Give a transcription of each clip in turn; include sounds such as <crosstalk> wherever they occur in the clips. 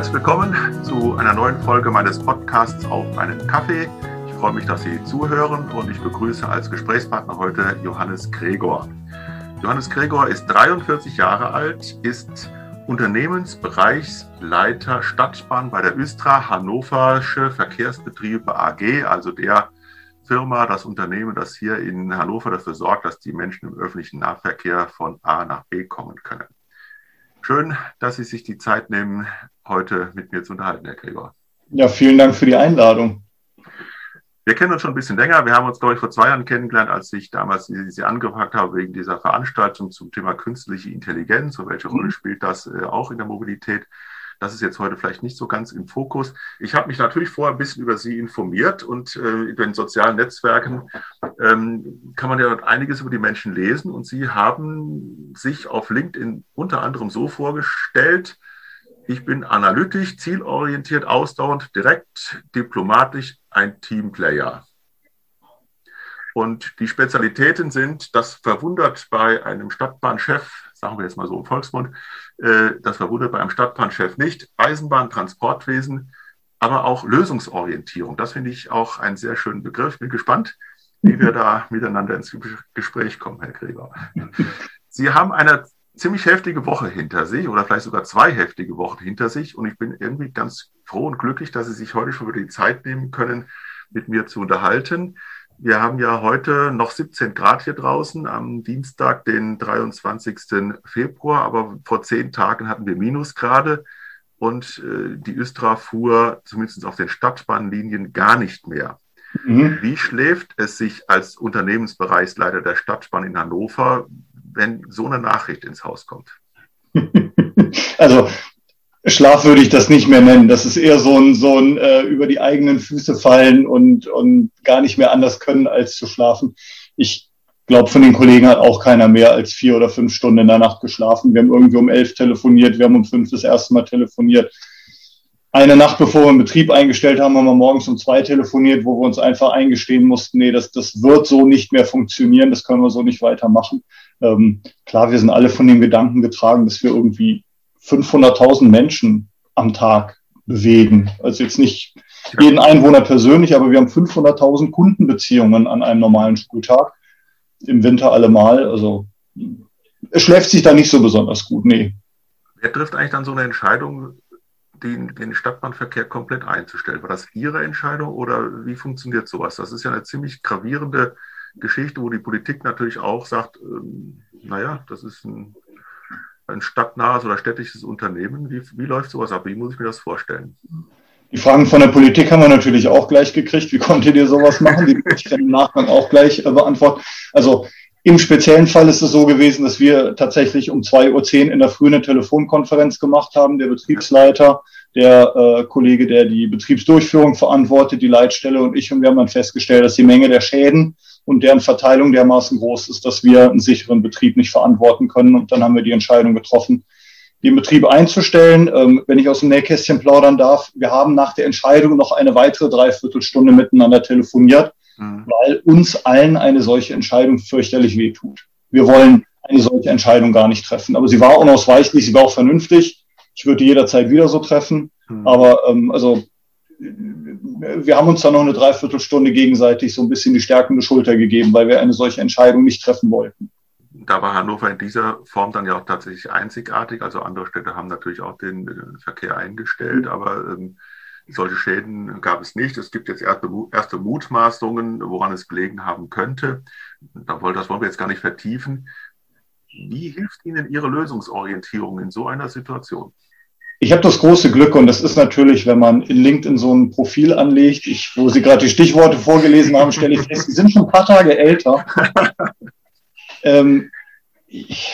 Herzlich willkommen zu einer neuen Folge meines Podcasts auf einen Kaffee. Ich freue mich, dass Sie zuhören und ich begrüße als Gesprächspartner heute Johannes Gregor. Johannes Gregor ist 43 Jahre alt, ist Unternehmensbereichsleiter Stadtbahn bei der Östra Hannoversche Verkehrsbetriebe AG, also der Firma, das Unternehmen, das hier in Hannover dafür sorgt, dass die Menschen im öffentlichen Nahverkehr von A nach B kommen können. Schön, dass Sie sich die Zeit nehmen, heute mit mir zu unterhalten, Herr Gregor. Ja, vielen Dank für die Einladung. Wir kennen uns schon ein bisschen länger. Wir haben uns, glaube ich, vor zwei Jahren kennengelernt, als ich damals Sie angefragt habe wegen dieser Veranstaltung zum Thema künstliche Intelligenz und welche Rolle mhm. spielt das äh, auch in der Mobilität. Das ist jetzt heute vielleicht nicht so ganz im Fokus. Ich habe mich natürlich vorher ein bisschen über Sie informiert und äh, über den sozialen Netzwerken ähm, kann man ja einiges über die Menschen lesen. Und Sie haben sich auf LinkedIn unter anderem so vorgestellt, ich bin analytisch, zielorientiert, ausdauernd, direkt, diplomatisch, ein Teamplayer. Und die Spezialitäten sind, das verwundert bei einem Stadtbahnchef, sagen wir jetzt mal so im Volksmund, äh, das verwundert bei einem Stadtbahnchef nicht, Eisenbahn, Transportwesen, aber auch Lösungsorientierung. Das finde ich auch einen sehr schönen Begriff. Bin gespannt, wie wir da miteinander ins Gespräch kommen, Herr Gregor. <laughs> Sie haben eine ziemlich heftige Woche hinter sich oder vielleicht sogar zwei heftige Wochen hinter sich und ich bin irgendwie ganz froh und glücklich, dass Sie sich heute schon wieder die Zeit nehmen können, mit mir zu unterhalten. Wir haben ja heute noch 17 Grad hier draußen am Dienstag, den 23. Februar, aber vor zehn Tagen hatten wir Minusgrade und äh, die Östra fuhr zumindest auf den Stadtbahnlinien gar nicht mehr. Mhm. Wie schläft es sich als Unternehmensbereichsleiter der Stadtbahn in Hannover, wenn so eine Nachricht ins Haus kommt? <laughs> Also Schlaf würde ich das nicht mehr nennen. Das ist eher so ein, so ein äh, über die eigenen Füße fallen und, und gar nicht mehr anders können, als zu schlafen. Ich glaube, von den Kollegen hat auch keiner mehr als vier oder fünf Stunden in der Nacht geschlafen. Wir haben irgendwie um elf telefoniert, wir haben um fünf das erste Mal telefoniert. Eine Nacht bevor wir einen Betrieb eingestellt haben, haben wir morgens um zwei telefoniert, wo wir uns einfach eingestehen mussten, nee, das, das wird so nicht mehr funktionieren, das können wir so nicht weitermachen. Ähm, klar, wir sind alle von dem Gedanken getragen, dass wir irgendwie 500.000 Menschen am Tag bewegen. Also jetzt nicht jeden Einwohner persönlich, aber wir haben 500.000 Kundenbeziehungen an einem normalen Schultag. Im Winter allemal. Also es schläft sich da nicht so besonders gut, nee. Wer trifft eigentlich dann so eine Entscheidung, den, den Stadtbahnverkehr komplett einzustellen? War das Ihre Entscheidung oder wie funktioniert sowas? Das ist ja eine ziemlich gravierende Geschichte, wo die Politik natürlich auch sagt, ähm, naja, das ist ein ein stadtnahes oder städtisches Unternehmen? Wie, wie läuft sowas ab? Wie muss ich mir das vorstellen? Die Fragen von der Politik haben wir natürlich auch gleich gekriegt. Wie konntet ihr sowas machen? Die ich dann im Nachgang auch gleich äh, beantworten. Also im speziellen Fall ist es so gewesen, dass wir tatsächlich um 2.10 Uhr in der Früh eine Telefonkonferenz gemacht haben. Der Betriebsleiter, der äh, Kollege, der die Betriebsdurchführung verantwortet, die Leitstelle und ich. Und wir haben dann festgestellt, dass die Menge der Schäden und deren Verteilung dermaßen groß ist, dass wir einen sicheren Betrieb nicht verantworten können. Und dann haben wir die Entscheidung getroffen, den Betrieb einzustellen. Ähm, wenn ich aus dem Nähkästchen plaudern darf, wir haben nach der Entscheidung noch eine weitere Dreiviertelstunde miteinander telefoniert, mhm. weil uns allen eine solche Entscheidung fürchterlich wehtut. Wir wollen eine solche Entscheidung gar nicht treffen. Aber sie war unausweichlich, sie war auch vernünftig. Ich würde jederzeit wieder so treffen. Mhm. Aber ähm, also wir haben uns dann noch eine Dreiviertelstunde gegenseitig so ein bisschen die stärkende Schulter gegeben, weil wir eine solche Entscheidung nicht treffen wollten. Da war Hannover in dieser Form dann ja auch tatsächlich einzigartig. Also andere Städte haben natürlich auch den Verkehr eingestellt, mhm. aber ähm, solche Schäden gab es nicht. Es gibt jetzt erste, erste Mutmaßungen, woran es gelegen haben könnte. Das wollen wir jetzt gar nicht vertiefen. Wie hilft Ihnen Ihre Lösungsorientierung in so einer Situation? Ich habe das große Glück und das ist natürlich, wenn man in LinkedIn so ein Profil anlegt, ich, wo Sie gerade die Stichworte vorgelesen haben, stelle ich fest, die sind schon ein paar Tage älter. ähm, ich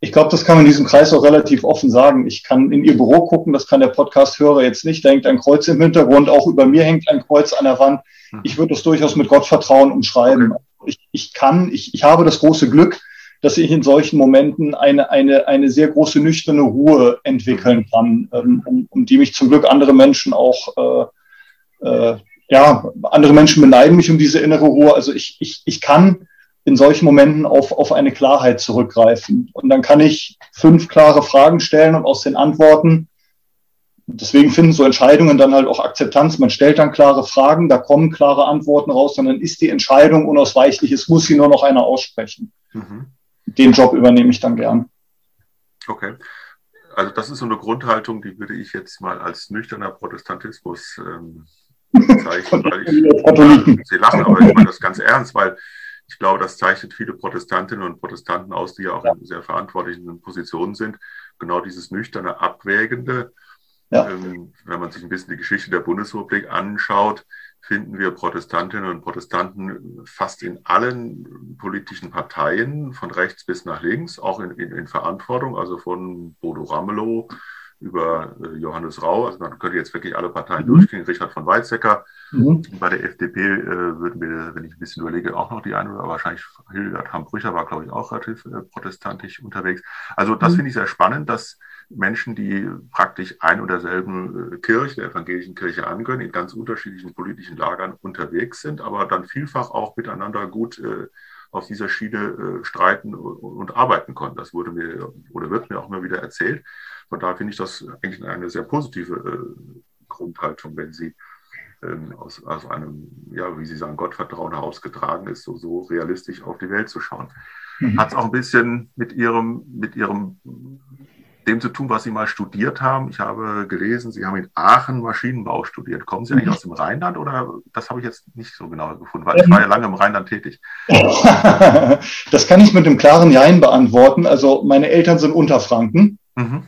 ich glaube, das kann man in diesem Kreis auch relativ offen sagen. Ich kann in Ihr Büro gucken, das kann der Podcast-Hörer jetzt nicht. Da hängt ein Kreuz im Hintergrund, auch über mir hängt ein Kreuz an der Wand. Ich würde das durchaus mit Gottvertrauen umschreiben. Ich, ich kann, ich, ich habe das große Glück, dass ich in solchen Momenten eine, eine, eine sehr große nüchterne Ruhe entwickeln kann, ähm, um, um die mich zum Glück andere Menschen auch, äh, äh, ja, andere Menschen beneiden mich um diese innere Ruhe. Also ich, ich, ich kann in solchen Momenten auf, auf eine Klarheit zurückgreifen. Und dann kann ich fünf klare Fragen stellen und aus den Antworten deswegen finden so Entscheidungen dann halt auch Akzeptanz. Man stellt dann klare Fragen, da kommen klare Antworten raus, sondern ist die Entscheidung unausweichlich, es muss sie nur noch einer aussprechen. Mhm. Den Job übernehme ich dann gern. Okay. Also das ist so eine Grundhaltung, die würde ich jetzt mal als nüchterner Protestantismus ähm, bezeichnen, weil ich, <laughs> Sie lachen, aber ich meine das ganz ernst, weil ich glaube, das zeichnet viele Protestantinnen und Protestanten aus, die ja auch in sehr verantwortlichen Positionen sind. Genau dieses nüchterne, abwägende. Ja. Ähm, wenn man sich ein bisschen die Geschichte der Bundesrepublik anschaut, finden wir Protestantinnen und Protestanten fast in allen politischen Parteien, von rechts bis nach links, auch in, in, in Verantwortung, also von Bodo Ramelow über äh, Johannes Rau, also man könnte jetzt wirklich alle Parteien mhm. durchgehen, Richard von Weizsäcker. Mhm. Bei der FDP äh, würden wir, wenn ich ein bisschen überlege, auch noch die eine oder wahrscheinlich Hildegard Hambrücher war, glaube ich, auch relativ äh, protestantisch unterwegs. Also das mhm. finde ich sehr spannend, dass Menschen, die praktisch ein oder derselben äh, Kirche, der evangelischen Kirche angehören, in ganz unterschiedlichen politischen Lagern unterwegs sind, aber dann vielfach auch miteinander gut äh, auf dieser Schiene äh, streiten und, und, arbeiten konnten. Das wurde mir oder wird mir auch immer wieder erzählt. Von daher finde ich das eigentlich eine sehr positive äh, Grundhaltung, wenn sie ähm, aus, aus einem, ja, wie Sie sagen, Gottvertrauen herausgetragen ist, so, so realistisch auf die Welt zu schauen. Mhm. Hat es auch ein bisschen mit Ihrem, mit Ihrem dem zu tun, was Sie mal studiert haben. Ich habe gelesen, Sie haben in Aachen Maschinenbau studiert. Kommen Sie eigentlich mhm. aus dem Rheinland oder das habe ich jetzt nicht so genau gefunden, weil ich war ja lange im Rheinland tätig. <laughs> das kann ich mit einem klaren Jein beantworten. Also meine Eltern sind Unterfranken. Mhm.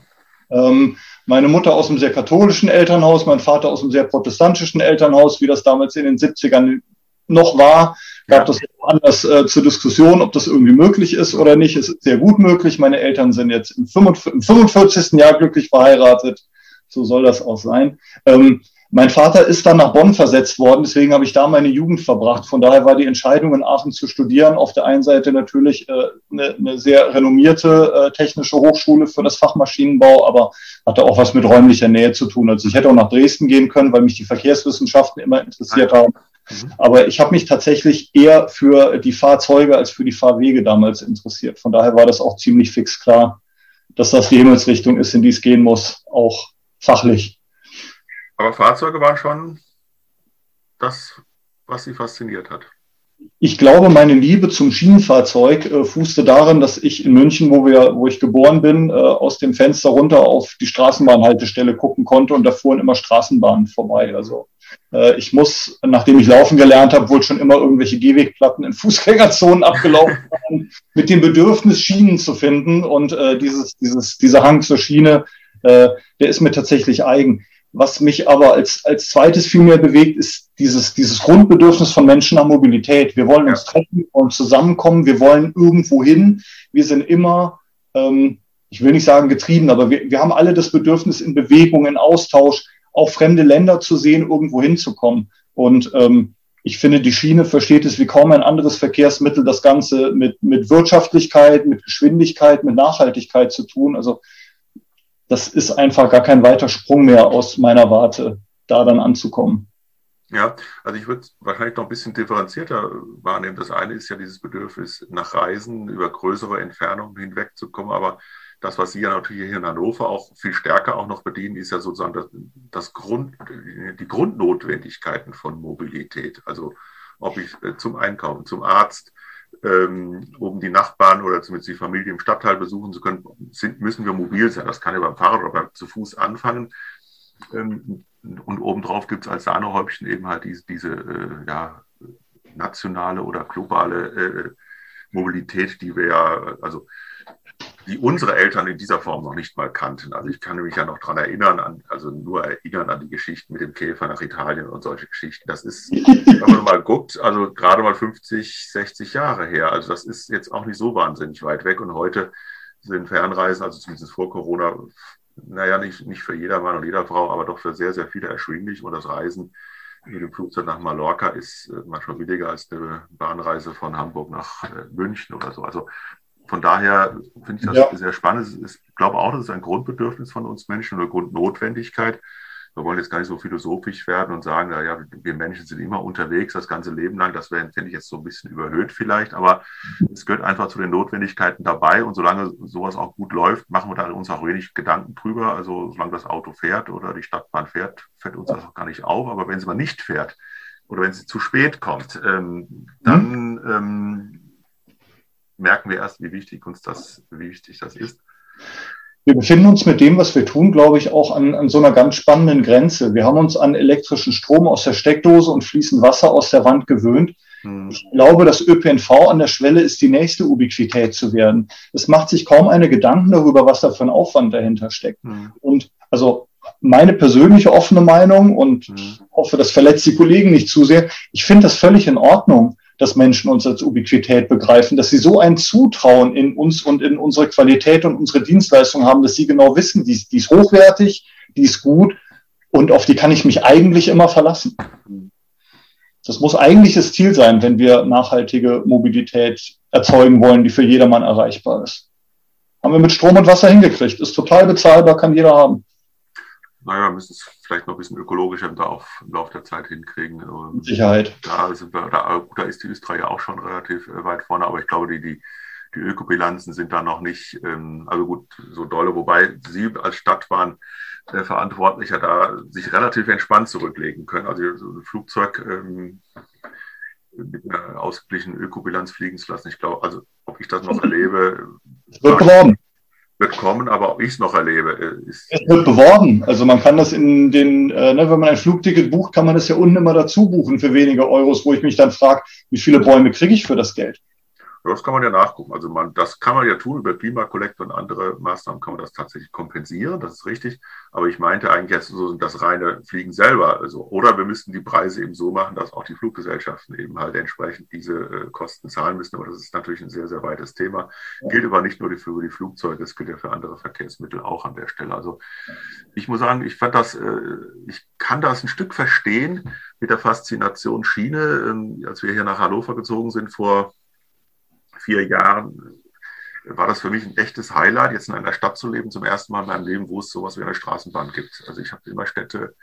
Ähm, meine Mutter aus einem sehr katholischen Elternhaus, mein Vater aus einem sehr protestantischen Elternhaus, wie das damals in den 70ern noch war. Gab ja. das anders äh, zur Diskussion, ob das irgendwie möglich ist oder nicht. Es ist sehr gut möglich. Meine Eltern sind jetzt im 45. Jahr glücklich verheiratet. So soll das auch sein. Ähm, mein Vater ist dann nach Bonn versetzt worden, deswegen habe ich da meine Jugend verbracht. Von daher war die Entscheidung, in Aachen zu studieren, auf der einen Seite natürlich äh, eine, eine sehr renommierte äh, technische Hochschule für das Fachmaschinenbau, aber hatte auch was mit räumlicher Nähe zu tun. Also ich hätte auch nach Dresden gehen können, weil mich die Verkehrswissenschaften immer interessiert haben. Mhm. Aber ich habe mich tatsächlich eher für die Fahrzeuge als für die Fahrwege damals interessiert. Von daher war das auch ziemlich fix klar, dass das die Himmelsrichtung ist, in die es gehen muss, auch fachlich. Aber Fahrzeuge waren schon das, was Sie fasziniert hat. Ich glaube, meine Liebe zum Schienenfahrzeug äh, fußte darin, dass ich in München, wo, wir, wo ich geboren bin, äh, aus dem Fenster runter auf die Straßenbahnhaltestelle gucken konnte und da fuhren immer Straßenbahnen vorbei. Also ich muss, nachdem ich laufen gelernt habe, wohl schon immer irgendwelche Gehwegplatten in <laughs> Fußgängerzonen abgelaufen haben, mit dem Bedürfnis, Schienen zu finden. Und äh, dieses, dieses, dieser Hang zur Schiene, äh, der ist mir tatsächlich eigen. Was mich aber als, als zweites viel mehr bewegt, ist dieses, dieses Grundbedürfnis von Menschen nach Mobilität. Wir wollen uns treffen, wir wollen zusammenkommen, wir wollen irgendwo hin. Wir sind immer, ähm, ich will nicht sagen getrieben, aber wir, wir haben alle das Bedürfnis in Bewegung, in Austausch, auch fremde Länder zu sehen, irgendwo hinzukommen. Und ähm, ich finde, die Schiene versteht es wie kaum ein anderes Verkehrsmittel, das Ganze mit, mit Wirtschaftlichkeit, mit Geschwindigkeit, mit Nachhaltigkeit zu tun. Also das ist einfach gar kein weiter Sprung mehr aus meiner Warte, da dann anzukommen. Ja, also ich würde wahrscheinlich noch ein bisschen differenzierter wahrnehmen. Das eine ist ja dieses Bedürfnis nach Reisen über größere Entfernungen hinwegzukommen, aber das, was Sie ja natürlich hier in Hannover auch viel stärker auch noch bedienen, ist ja sozusagen das, das Grund, die Grundnotwendigkeiten von Mobilität. Also ob ich äh, zum Einkaufen, zum Arzt, ähm, um die Nachbarn oder zumindest die Familie im Stadtteil besuchen zu können, sind, müssen wir mobil sein. Das kann ja beim Fahrrad oder zu Fuß anfangen. Ähm, und obendrauf gibt es als Sahnehäubchen eben halt diese, diese äh, ja, nationale oder globale äh, Mobilität, die wir ja, also die unsere Eltern in dieser Form noch nicht mal kannten. Also ich kann mich ja noch daran erinnern, an, also nur erinnern an die Geschichten mit dem Käfer nach Italien und solche Geschichten. Das ist, <laughs> wenn man mal guckt, also gerade mal 50, 60 Jahre her. Also das ist jetzt auch nicht so wahnsinnig weit weg. Und heute sind Fernreisen, also zumindest vor Corona, naja, nicht, nicht für jeder Mann und jeder Frau, aber doch für sehr, sehr viele erschwinglich. Und das Reisen mit dem Flugzeug nach Mallorca ist äh, manchmal billiger als eine Bahnreise von Hamburg nach äh, München oder so. Also von daher finde ich das ja. sehr spannend. Ich glaube auch, das ist ein Grundbedürfnis von uns Menschen oder Grundnotwendigkeit. wir wollen jetzt gar nicht so philosophisch werden und sagen, naja, wir Menschen sind immer unterwegs das ganze Leben lang. Das wäre, finde ich, jetzt so ein bisschen überhöht vielleicht, aber es gehört einfach zu den Notwendigkeiten dabei. Und solange sowas auch gut läuft, machen wir da uns auch wenig Gedanken drüber. Also solange das Auto fährt oder die Stadtbahn fährt, fällt uns das auch gar nicht auf. Aber wenn sie mal nicht fährt oder wenn sie zu spät kommt, ähm, dann mhm. ähm, merken wir erst, wie wichtig uns das, wie wichtig das ist. Wir befinden uns mit dem, was wir tun, glaube ich, auch an, an so einer ganz spannenden Grenze. Wir haben uns an elektrischen Strom aus der Steckdose und fließend Wasser aus der Wand gewöhnt. Hm. Ich glaube, dass ÖPNV an der Schwelle ist, die nächste Ubiquität zu werden. Es macht sich kaum eine Gedanken darüber, was da für ein Aufwand dahinter steckt. Hm. Und also meine persönliche offene Meinung und hm. hoffe, das verletzt die Kollegen nicht zu sehr. Ich finde das völlig in Ordnung, dass Menschen uns als Ubiquität begreifen, dass sie so ein Zutrauen in uns und in unsere Qualität und unsere Dienstleistung haben, dass sie genau wissen, die, die ist hochwertig, die ist gut und auf die kann ich mich eigentlich immer verlassen. Das muss eigentlich das Ziel sein, wenn wir nachhaltige Mobilität erzeugen wollen, die für jedermann erreichbar ist. Haben wir mit Strom und Wasser hingekriegt. Ist total bezahlbar, kann jeder haben naja, wir müssen es vielleicht noch ein bisschen ökologischer im, Lauf, im Laufe der Zeit hinkriegen. Mit Sicherheit. Da, sind wir, da, da ist die Österreich ja auch schon relativ äh, weit vorne, aber ich glaube, die, die, die Ökobilanzen sind da noch nicht, ähm, also gut, so dolle, wobei Sie als Stadtbahn äh, Verantwortlicher da sich relativ entspannt zurücklegen können. Also so ein Flugzeug ähm, mit einer ausgeglichenen Ökobilanz fliegen zu lassen. Ich glaube, also ob ich das noch <laughs> erlebe. Es wird beworben wird kommen, aber ob ich es noch erlebe, äh, ist. Es wird beworben. Also man kann das in den, äh, ne, wenn man ein Flugticket bucht, kann man das ja unten immer dazu buchen für wenige Euros, wo ich mich dann frage, wie viele Bäume kriege ich für das Geld? Das kann man ja nachgucken. Also man, das kann man ja tun über Klimakollektor und andere Maßnahmen kann man das tatsächlich kompensieren. Das ist richtig. Aber ich meinte eigentlich jetzt so das reine Fliegen selber. Also, oder wir müssten die Preise eben so machen, dass auch die Fluggesellschaften eben halt entsprechend diese äh, Kosten zahlen müssen. Aber das ist natürlich ein sehr, sehr weites Thema. Gilt aber nicht nur für die Flugzeuge, es gilt ja für andere Verkehrsmittel auch an der Stelle. Also ich muss sagen, ich fand das, äh, ich kann das ein Stück verstehen mit der Faszination Schiene. Ähm, als wir hier nach Hannover gezogen sind vor vier Jahren war das für mich ein echtes Highlight, jetzt in einer Stadt zu leben, zum ersten Mal in meinem Leben, wo es sowas wie eine Straßenbahn gibt. Also ich habe immer Städte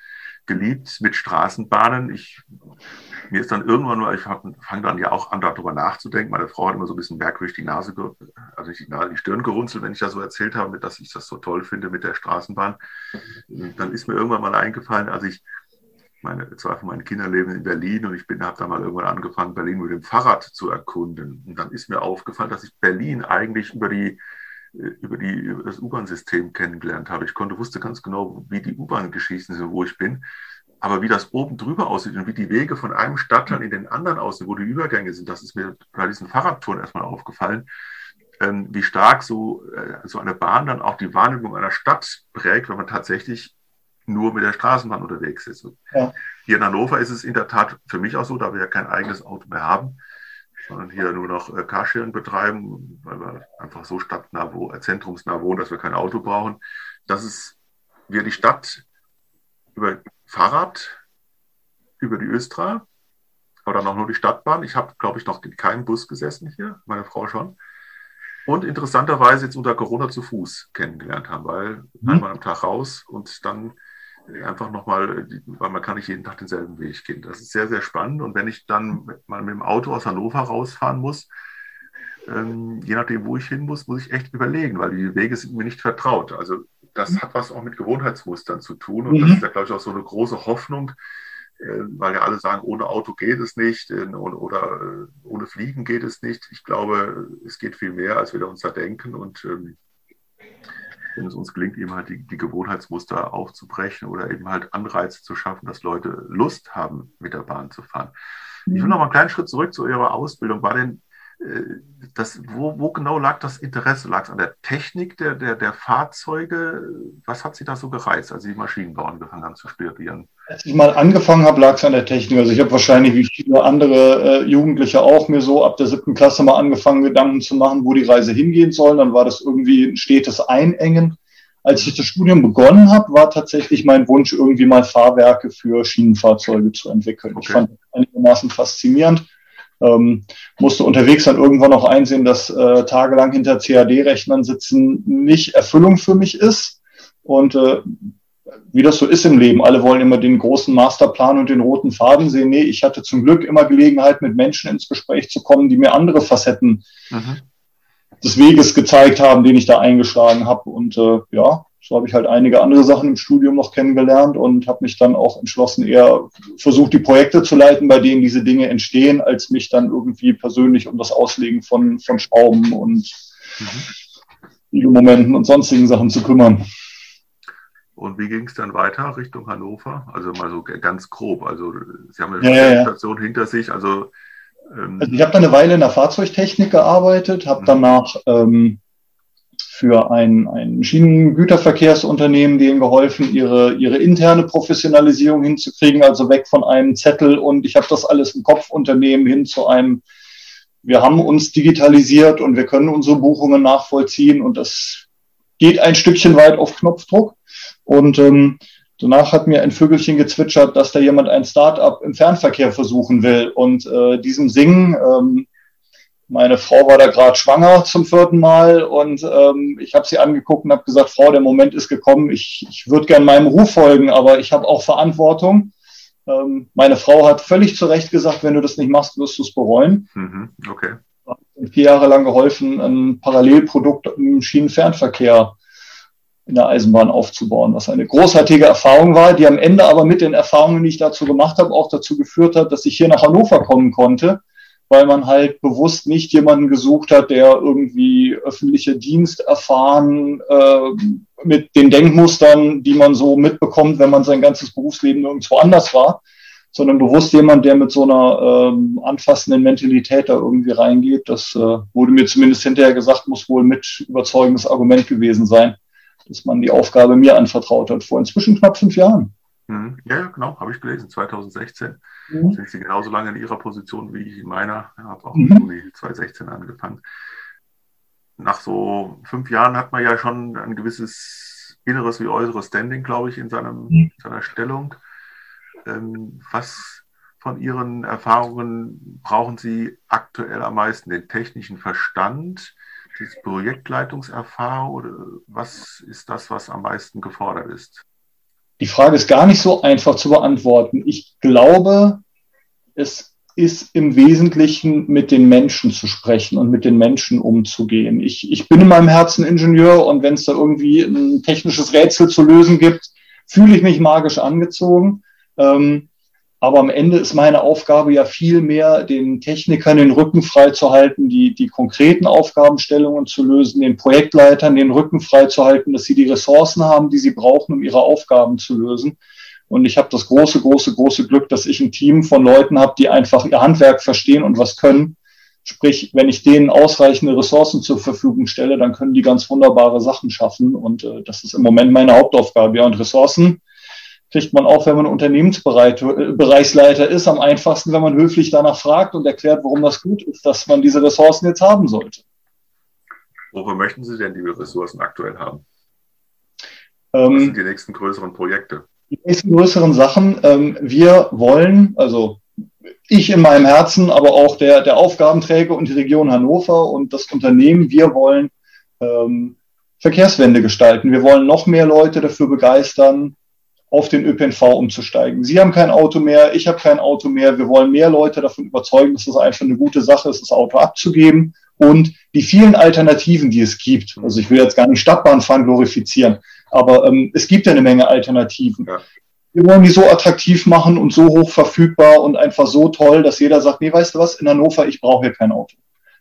geliebt mit Straßenbahnen. Ich, mir ist dann irgendwann mal, ich fange dann ja auch an, darüber nachzudenken. Meine Frau hat immer so ein bisschen merkwürdig die Nase, also nicht die, Nase, die Stirn gerunzelt, wenn ich das so erzählt habe, dass ich das so toll finde mit der Straßenbahn. Dann ist mir irgendwann mal eingefallen, als ich meine, zwei von meinen Kindern leben in Berlin und ich habe da mal irgendwann angefangen, Berlin mit dem Fahrrad zu erkunden. Und dann ist mir aufgefallen, dass ich Berlin eigentlich über die äh, über, die, über das U-Bahn-System kennengelernt habe. Ich konnte, wusste ganz genau, wie die U-Bahn-Geschichten sind, wo ich bin. Aber wie das oben drüber aussieht und wie die Wege von einem Stadtteil in den anderen aussehen, wo die Übergänge sind, das ist mir bei diesen Fahrradtouren erstmal aufgefallen, ähm, wie stark so, äh, so eine Bahn dann auch die Wahrnehmung einer Stadt prägt, wenn man tatsächlich nur mit der Straßenbahn unterwegs ist. Ja. Hier in Hannover ist es in der Tat für mich auch so, da wir ja kein eigenes Auto mehr haben, sondern hier nur noch äh, Carsharing betreiben, weil wir einfach so stadtnah, wo, äh, zentrumsnah wohnen, dass wir kein Auto brauchen, dass es wir die Stadt über Fahrrad, über die Östra, oder noch nur die Stadtbahn. Ich habe, glaube ich, noch in keinem Bus gesessen hier, meine Frau schon. Und interessanterweise jetzt unter Corona zu Fuß kennengelernt haben, weil mhm. einmal am Tag raus und dann einfach nochmal, weil man kann nicht jeden Tag denselben Weg gehen. Das ist sehr, sehr spannend. Und wenn ich dann mal mit dem Auto aus Hannover rausfahren muss, ähm, je nachdem, wo ich hin muss, muss ich echt überlegen, weil die Wege sind mir nicht vertraut. Also das mhm. hat was auch mit Gewohnheitsmustern zu tun. Und mhm. das ist ja, glaube ich, auch so eine große Hoffnung, äh, weil ja alle sagen, ohne Auto geht es nicht äh, oder äh, ohne Fliegen geht es nicht. Ich glaube, es geht viel mehr, als wir uns da denken. Und ähm, wenn es uns gelingt, eben halt die, die, Gewohnheitsmuster aufzubrechen oder eben halt Anreize zu schaffen, dass Leute Lust haben, mit der Bahn zu fahren. Ich will mhm. noch mal einen kleinen Schritt zurück zu Ihrer Ausbildung. War denn das, wo, wo, genau lag das Interesse? Lag es an der Technik der, der, der Fahrzeuge? Was hat Sie da so gereizt, als Sie Maschinenbau angefangen haben zu studieren? Als ich mal angefangen habe, lag es an der Technik. Also ich habe wahrscheinlich wie viele andere äh, Jugendliche auch mir so ab der siebten Klasse mal angefangen, Gedanken zu machen, wo die Reise hingehen soll. Dann war das irgendwie ein stetes Einengen. Als ich das Studium begonnen habe, war tatsächlich mein Wunsch, irgendwie mal Fahrwerke für Schienenfahrzeuge zu entwickeln. Okay. Ich fand das einigermaßen faszinierend ähm, musste unterwegs dann irgendwann auch einsehen, dass äh, tagelang hinter CAD-Rechnern sitzen nicht Erfüllung für mich ist. Und äh, wie das so ist im Leben. Alle wollen immer den großen Masterplan und den roten Faden sehen. Nee, ich hatte zum Glück immer Gelegenheit, mit Menschen ins Gespräch zu kommen, die mir andere Facetten mhm. des Weges gezeigt haben, den ich da eingeschlagen habe. Und äh, ja, so habe ich halt einige andere Sachen im Studium noch kennengelernt und habe mich dann auch entschlossen, eher versucht, die Projekte zu leiten, bei denen diese Dinge entstehen, als mich dann irgendwie persönlich um das Auslegen von, von Schrauben und mhm. Momenten und sonstigen Sachen zu kümmern. Und wie ging es dann weiter Richtung Hannover? Also mal so ganz grob. Also Sie haben eine ja, Station ja. hinter sich. Also, ähm also ich habe da eine Weile in der Fahrzeugtechnik gearbeitet, habe mhm. danach ähm, für ein, ein Schienengüterverkehrsunternehmen denen geholfen, ihre, ihre interne Professionalisierung hinzukriegen, also weg von einem Zettel und ich habe das alles im Kopfunternehmen hin zu einem, wir haben uns digitalisiert und wir können unsere Buchungen nachvollziehen und das geht ein Stückchen weit auf Knopfdruck. Und ähm, danach hat mir ein Vögelchen gezwitschert, dass da jemand ein Start-up im Fernverkehr versuchen will. Und äh, diesem Singen, ähm, meine Frau war da gerade schwanger zum vierten Mal und ähm, ich habe sie angeguckt und habe gesagt, Frau, der Moment ist gekommen, ich, ich würde gern meinem Ruf folgen, aber ich habe auch Verantwortung. Ähm, meine Frau hat völlig zu Recht gesagt, wenn du das nicht machst, wirst du es bereuen. Mhm, okay. Vier Jahre lang geholfen, ein Parallelprodukt im Schienenfernverkehr in der Eisenbahn aufzubauen, was eine großartige Erfahrung war, die am Ende aber mit den Erfahrungen, die ich dazu gemacht habe, auch dazu geführt hat, dass ich hier nach Hannover kommen konnte, weil man halt bewusst nicht jemanden gesucht hat, der irgendwie öffentliche Dienst erfahren äh, mit den Denkmustern, die man so mitbekommt, wenn man sein ganzes Berufsleben irgendwo anders war, sondern bewusst jemand, der mit so einer ähm, anfassenden Mentalität da irgendwie reingeht. Das äh, wurde mir zumindest hinterher gesagt, muss wohl mit überzeugendes Argument gewesen sein dass man die Aufgabe mir anvertraut hat, vor inzwischen knapp fünf Jahren. Mhm. Ja, genau, habe ich gelesen, 2016. Mhm. Sind Sie genauso lange in Ihrer Position wie ich in meiner. Ich habe auch im mhm. Juni 2016 angefangen. Nach so fünf Jahren hat man ja schon ein gewisses inneres wie äußeres Standing, glaube ich, in seinem, mhm. seiner Stellung. Ähm, was von Ihren Erfahrungen brauchen Sie aktuell am meisten? Den technischen Verstand, die Projektleitungserfahrung oder was ist das, was am meisten gefordert ist? Die Frage ist gar nicht so einfach zu beantworten. Ich glaube, es ist im Wesentlichen mit den Menschen zu sprechen und mit den Menschen umzugehen. Ich, ich bin in meinem Herzen Ingenieur und wenn es da irgendwie ein technisches Rätsel zu lösen gibt, fühle ich mich magisch angezogen. Ähm, aber am Ende ist meine Aufgabe ja viel mehr, den Technikern den Rücken frei zu halten, die, die konkreten Aufgabenstellungen zu lösen, den Projektleitern den Rücken frei zu halten, dass sie die Ressourcen haben, die sie brauchen, um ihre Aufgaben zu lösen. Und ich habe das große, große, große Glück, dass ich ein Team von Leuten habe, die einfach ihr Handwerk verstehen und was können. Sprich, wenn ich denen ausreichende Ressourcen zur Verfügung stelle, dann können die ganz wunderbare Sachen schaffen. Und äh, das ist im Moment meine Hauptaufgabe. Ja, und Ressourcen kriegt man auch, wenn man Unternehmensbereichsleiter ist, am einfachsten, wenn man höflich danach fragt und erklärt, warum das gut ist, dass man diese Ressourcen jetzt haben sollte. Wofür möchten Sie denn die Ressourcen aktuell haben? Ähm, Was sind die nächsten größeren Projekte? Die nächsten größeren Sachen. Ähm, wir wollen, also ich in meinem Herzen, aber auch der, der Aufgabenträger und die Region Hannover und das Unternehmen, wir wollen ähm, Verkehrswende gestalten. Wir wollen noch mehr Leute dafür begeistern, auf den ÖPNV umzusteigen. Sie haben kein Auto mehr, ich habe kein Auto mehr. Wir wollen mehr Leute davon überzeugen, dass es einfach eine gute Sache ist, das Auto abzugeben. Und die vielen Alternativen, die es gibt, also ich will jetzt gar nicht Stadtbahnfahren glorifizieren, aber ähm, es gibt ja eine Menge Alternativen. Ja. Wir wollen die so attraktiv machen und so hoch verfügbar und einfach so toll, dass jeder sagt, nee, weißt du was, in Hannover, ich brauche hier kein Auto.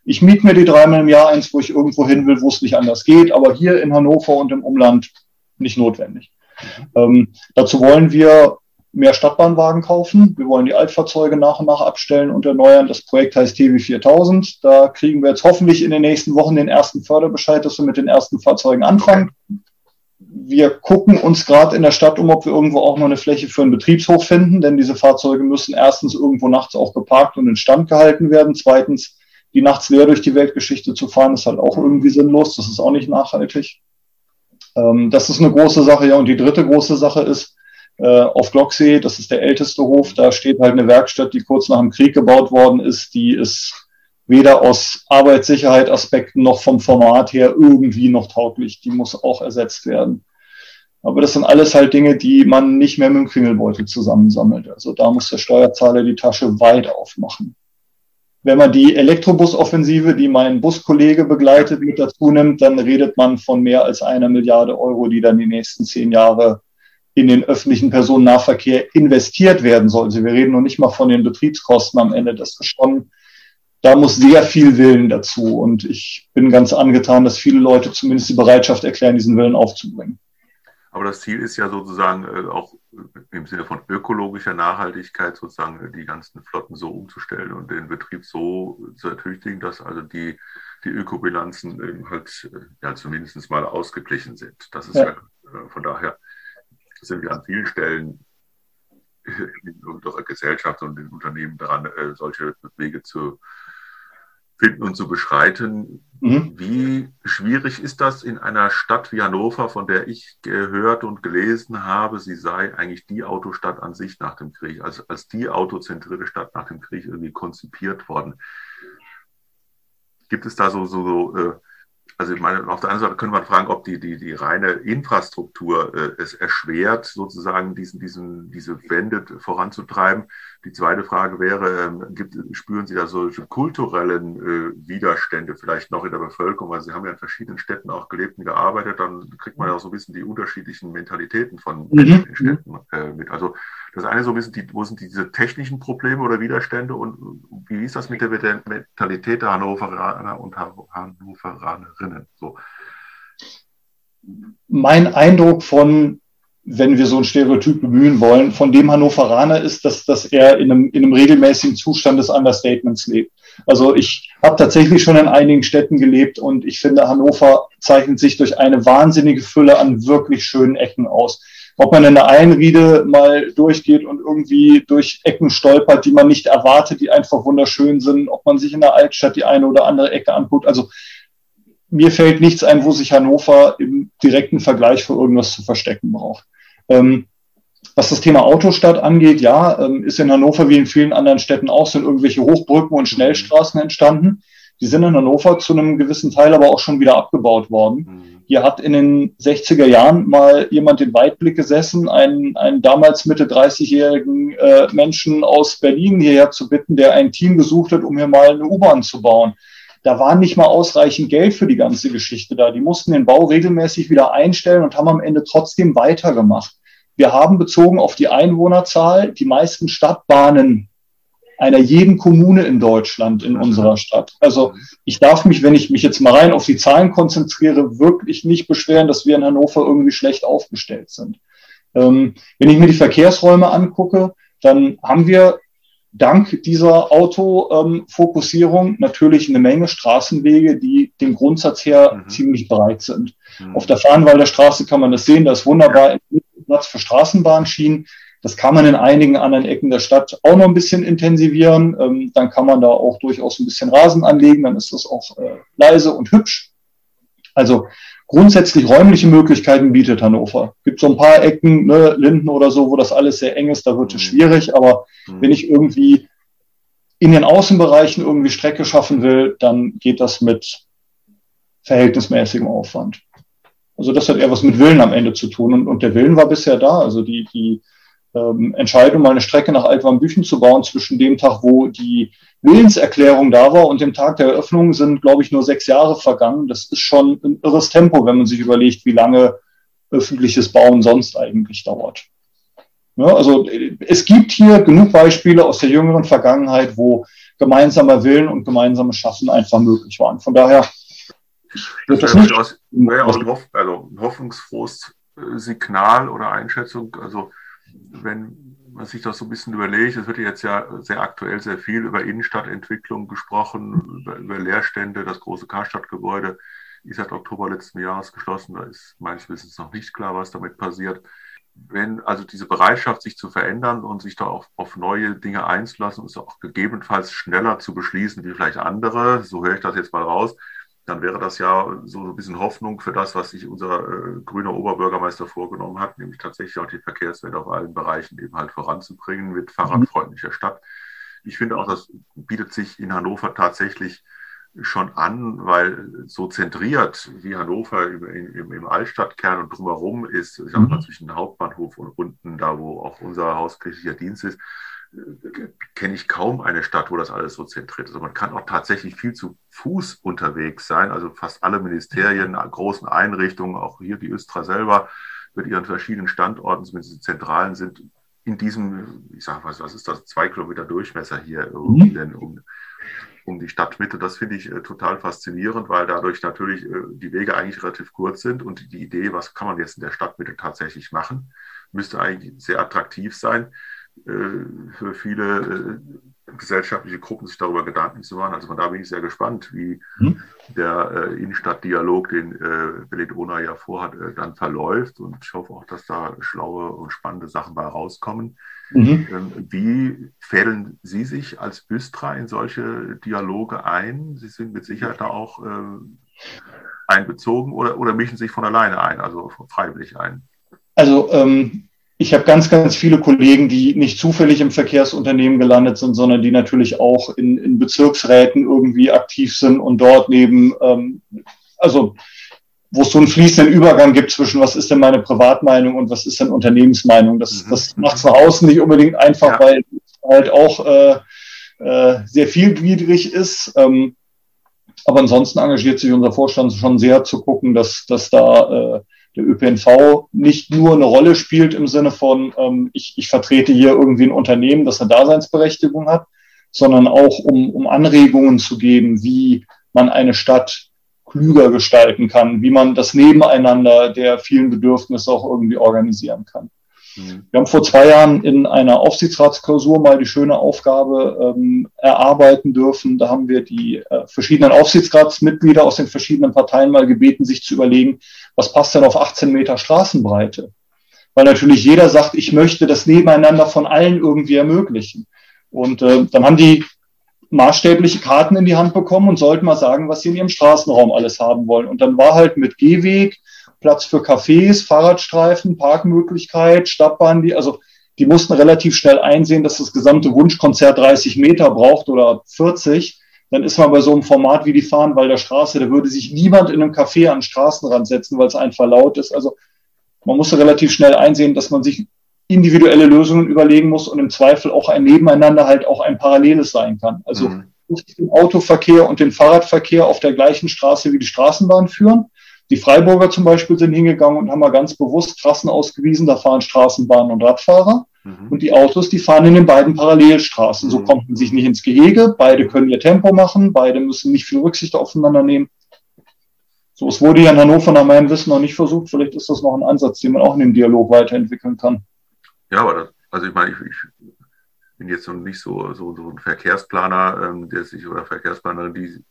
Ich miete mir die dreimal im Jahr eins, wo ich irgendwo hin will, wo es nicht anders geht, aber hier in Hannover und im Umland nicht notwendig. Ähm, dazu wollen wir mehr Stadtbahnwagen kaufen. Wir wollen die Altfahrzeuge nach und nach abstellen und erneuern. Das Projekt heißt TW 4000. Da kriegen wir jetzt hoffentlich in den nächsten Wochen den ersten Förderbescheid, dass wir mit den ersten Fahrzeugen anfangen. Wir gucken uns gerade in der Stadt um, ob wir irgendwo auch noch eine Fläche für einen Betriebshof finden, denn diese Fahrzeuge müssen erstens irgendwo nachts auch geparkt und in Stand gehalten werden. Zweitens, die nachts leer durch die Weltgeschichte zu fahren, ist halt auch irgendwie sinnlos. Das ist auch nicht nachhaltig. Ähm, das ist eine große Sache. Ja, und die dritte große Sache ist, äh, auf Glocksee, das ist der älteste Hof, da steht halt eine Werkstatt, die kurz nach dem Krieg gebaut worden ist, die ist weder aus Arbeitssicherheit-Aspekten noch vom Format her irgendwie noch tauglich. Die muss auch ersetzt werden. Aber das sind alles halt Dinge, die man nicht mehr mit dem Kringelbeutel zusammensammelt. Also da muss der Steuerzahler die Tasche weit aufmachen. Wenn man die Elektrobusoffensive, die mein Buskollege begleitet, mit dazu nimmt, dann redet man von mehr als einer Milliarde Euro, die dann die nächsten zehn Jahre in den öffentlichen Personennahverkehr investiert werden soll. Also wir reden noch nicht mal von den Betriebskosten am Ende. Das ist schon, da muss sehr viel Willen dazu. Und ich bin ganz angetan, dass viele Leute zumindest die Bereitschaft erklären, diesen Willen aufzubringen. Aber das Ziel ist ja sozusagen äh, auch im Sinne von ökologischer Nachhaltigkeit sozusagen die ganzen Flotten so umzustellen und den Betrieb so zu ertüchtigen, dass also die, die Ökobilanzen halt äh, ja, zumindest mal ausgeglichen sind. Das ist ja, ja äh, von daher sind wir an vielen Stellen <laughs> in unserer Gesellschaft und den Unternehmen daran, äh, solche Wege zu finden und zu beschreiten. Mhm. Wie schwierig ist das in einer Stadt wie Hannover, von der ich gehört und gelesen habe, sie sei eigentlich die Autostadt an sich nach dem Krieg, also als die autozentrierte Stadt nach dem Krieg irgendwie konzipiert worden. Gibt es da so, so, so äh, also ich meine, auf der anderen Seite könnte man fragen, ob die, die, die reine Infrastruktur äh, es erschwert, sozusagen diesen, diesen, diese Wende voranzutreiben. Die zweite Frage wäre, ähm, gibt, spüren Sie da solche kulturellen äh, Widerstände vielleicht noch in der Bevölkerung? Weil Sie haben ja in verschiedenen Städten auch gelebt und gearbeitet, dann kriegt man ja auch so ein bisschen die unterschiedlichen Mentalitäten von mhm. Städten äh, mit. Also das eine so ein bisschen, die, wo sind diese technischen Probleme oder Widerstände und wie ist das mit der Mentalität der Hannoveraner und Hannoveranerinnen? So. Mein Eindruck von, wenn wir so ein Stereotyp bemühen wollen, von dem Hannoveraner ist, dass, dass er in einem, in einem regelmäßigen Zustand des Understatements lebt. Also ich habe tatsächlich schon in einigen Städten gelebt und ich finde, Hannover zeichnet sich durch eine wahnsinnige Fülle an wirklich schönen Ecken aus ob man in der Einriede mal durchgeht und irgendwie durch Ecken stolpert, die man nicht erwartet, die einfach wunderschön sind, ob man sich in der Altstadt die eine oder andere Ecke anguckt. Also mir fällt nichts ein, wo sich Hannover im direkten Vergleich für irgendwas zu verstecken braucht. Ähm, was das Thema Autostadt angeht, ja, ähm, ist in Hannover wie in vielen anderen Städten auch, sind irgendwelche Hochbrücken und Schnellstraßen entstanden. Die sind in Hannover zu einem gewissen Teil aber auch schon wieder abgebaut worden. Mhm. Hier hat in den 60er Jahren mal jemand den Weitblick gesessen, einen, einen damals Mitte 30-jährigen äh, Menschen aus Berlin hierher zu bitten, der ein Team gesucht hat, um hier mal eine U-Bahn zu bauen. Da war nicht mal ausreichend Geld für die ganze Geschichte da. Die mussten den Bau regelmäßig wieder einstellen und haben am Ende trotzdem weitergemacht. Wir haben bezogen auf die Einwohnerzahl die meisten Stadtbahnen einer jeden Kommune in Deutschland, in unserer Stadt. Also ich darf mich, wenn ich mich jetzt mal rein auf die Zahlen konzentriere, wirklich nicht beschweren, dass wir in Hannover irgendwie schlecht aufgestellt sind. Ähm, wenn ich mir die Verkehrsräume angucke, dann haben wir dank dieser Autofokussierung ähm, natürlich eine Menge Straßenwege, die dem Grundsatz her mhm. ziemlich breit sind. Mhm. Auf der Fahrenwalder Straße kann man das sehen, da ist wunderbar Platz für Straßenbahnschienen. Das kann man in einigen anderen Ecken der Stadt auch noch ein bisschen intensivieren. Ähm, dann kann man da auch durchaus ein bisschen Rasen anlegen, dann ist das auch äh, leise und hübsch. Also grundsätzlich räumliche Möglichkeiten bietet Hannover. Gibt so ein paar Ecken, ne, Linden oder so, wo das alles sehr eng ist, da wird es mhm. schwierig. Aber mhm. wenn ich irgendwie in den Außenbereichen irgendwie Strecke schaffen will, dann geht das mit verhältnismäßigem Aufwand. Also das hat eher was mit Willen am Ende zu tun. Und, und der Willen war bisher da. Also die, die ähm, Entscheidung, mal eine Strecke nach Altwarmbüchen zu bauen, zwischen dem Tag, wo die Willenserklärung da war und dem Tag der Eröffnung sind, glaube ich, nur sechs Jahre vergangen. Das ist schon ein irres Tempo, wenn man sich überlegt, wie lange öffentliches Bauen sonst eigentlich dauert. Ja, also es gibt hier genug Beispiele aus der jüngeren Vergangenheit, wo gemeinsamer Willen und gemeinsames Schaffen einfach möglich waren. Von daher wird das nicht aus, ja, also ein hoffnungsfrohes äh, Signal oder Einschätzung. Also wenn man sich das so ein bisschen überlegt, es wird jetzt ja sehr aktuell sehr viel über Innenstadtentwicklung gesprochen, über, über Leerstände. Das große Karstadtgebäude ist seit Oktober letzten Jahres geschlossen. Da ist meines Wissens noch nicht klar, was damit passiert. Wenn also diese Bereitschaft, sich zu verändern und sich da auch auf neue Dinge einzulassen, ist auch gegebenenfalls schneller zu beschließen wie vielleicht andere, so höre ich das jetzt mal raus, dann wäre das ja so ein bisschen Hoffnung für das, was sich unser äh, grüner Oberbürgermeister vorgenommen hat, nämlich tatsächlich auch die Verkehrswende auf allen Bereichen eben halt voranzubringen mit fahrradfreundlicher Stadt. Ich finde auch, das bietet sich in Hannover tatsächlich schon an, weil so zentriert wie Hannover im, im, im Altstadtkern und drumherum ist, ich sag mal, mhm. zwischen Hauptbahnhof und unten, da wo auch unser hauskirchlicher Dienst ist, kenne ich kaum eine Stadt, wo das alles so zentriert ist. Also man kann auch tatsächlich viel zu Fuß unterwegs sein. Also fast alle Ministerien, großen Einrichtungen, auch hier die Östra selber mit ihren verschiedenen Standorten, zumindest die zentralen, sind in diesem, ich sage was, was ist das, zwei Kilometer Durchmesser hier mhm. denn, um, um die Stadtmitte. Das finde ich äh, total faszinierend, weil dadurch natürlich äh, die Wege eigentlich relativ kurz sind und die Idee, was kann man jetzt in der Stadtmitte tatsächlich machen, müsste eigentlich sehr attraktiv sein für viele äh, gesellschaftliche Gruppen sich darüber Gedanken zu machen. Also von da bin ich sehr gespannt, wie mhm. der äh, Innenstadtdialog, den äh, Belledona ja vorhat, äh, dann verläuft. Und ich hoffe auch, dass da schlaue und spannende Sachen bei rauskommen. Mhm. Ähm, wie fädeln Sie sich als Büstra in solche Dialoge ein? Sie sind mit Sicherheit da auch äh, einbezogen oder, oder mischen sich von alleine ein, also freiwillig ein? Also ähm, ich habe ganz, ganz viele Kollegen, die nicht zufällig im Verkehrsunternehmen gelandet sind, sondern die natürlich auch in, in Bezirksräten irgendwie aktiv sind und dort neben, ähm, also wo es so einen fließenden Übergang gibt zwischen was ist denn meine Privatmeinung und was ist denn Unternehmensmeinung. Das, mhm. das macht es nach außen nicht unbedingt einfach, ja. weil halt auch äh, äh, sehr vielgliedrig ist. Ähm, aber ansonsten engagiert sich unser Vorstand schon sehr zu gucken, dass, dass da äh, der ÖPNV nicht nur eine Rolle spielt im Sinne von, ähm, ich, ich vertrete hier irgendwie ein Unternehmen, das eine Daseinsberechtigung hat, sondern auch um, um Anregungen zu geben, wie man eine Stadt klüger gestalten kann, wie man das Nebeneinander der vielen Bedürfnisse auch irgendwie organisieren kann. Mhm. Wir haben vor zwei Jahren in einer Aufsichtsratsklausur mal die schöne Aufgabe ähm, erarbeiten dürfen. Da haben wir die äh, verschiedenen Aufsichtsratsmitglieder aus den verschiedenen Parteien mal gebeten, sich zu überlegen, was passt denn auf 18 Meter Straßenbreite? Weil natürlich jeder sagt, ich möchte das Nebeneinander von allen irgendwie ermöglichen. Und äh, dann haben die maßstäbliche Karten in die Hand bekommen und sollten mal sagen, was sie in ihrem Straßenraum alles haben wollen. Und dann war halt mit Gehweg, Platz für Cafés, Fahrradstreifen, Parkmöglichkeit, Stadtbahn, die, also die mussten relativ schnell einsehen, dass das gesamte Wunschkonzert 30 Meter braucht oder 40. Dann ist man bei so einem Format wie die Fahrenwalder Straße, da würde sich niemand in einem Café an den Straßenrand setzen, weil es einfach laut ist. Also man musste relativ schnell einsehen, dass man sich individuelle Lösungen überlegen muss und im Zweifel auch ein Nebeneinander halt auch ein paralleles sein kann. Also mhm. nicht den Autoverkehr und den Fahrradverkehr auf der gleichen Straße wie die Straßenbahn führen, die Freiburger zum Beispiel sind hingegangen und haben mal ganz bewusst Trassen ausgewiesen, da fahren Straßenbahnen und Radfahrer. Mhm. Und die Autos, die fahren in den beiden Parallelstraßen. So mhm. kommt man sich nicht ins Gehege. Beide können ihr Tempo machen. Beide müssen nicht viel Rücksicht aufeinander nehmen. So, es wurde ja in Hannover nach meinem Wissen noch nicht versucht. Vielleicht ist das noch ein Ansatz, den man auch in dem Dialog weiterentwickeln kann. Ja, aber das, also ich meine, ich, ich bin jetzt noch nicht so, so, so ein Verkehrsplaner, ähm, der sich oder Verkehrsplanerin, die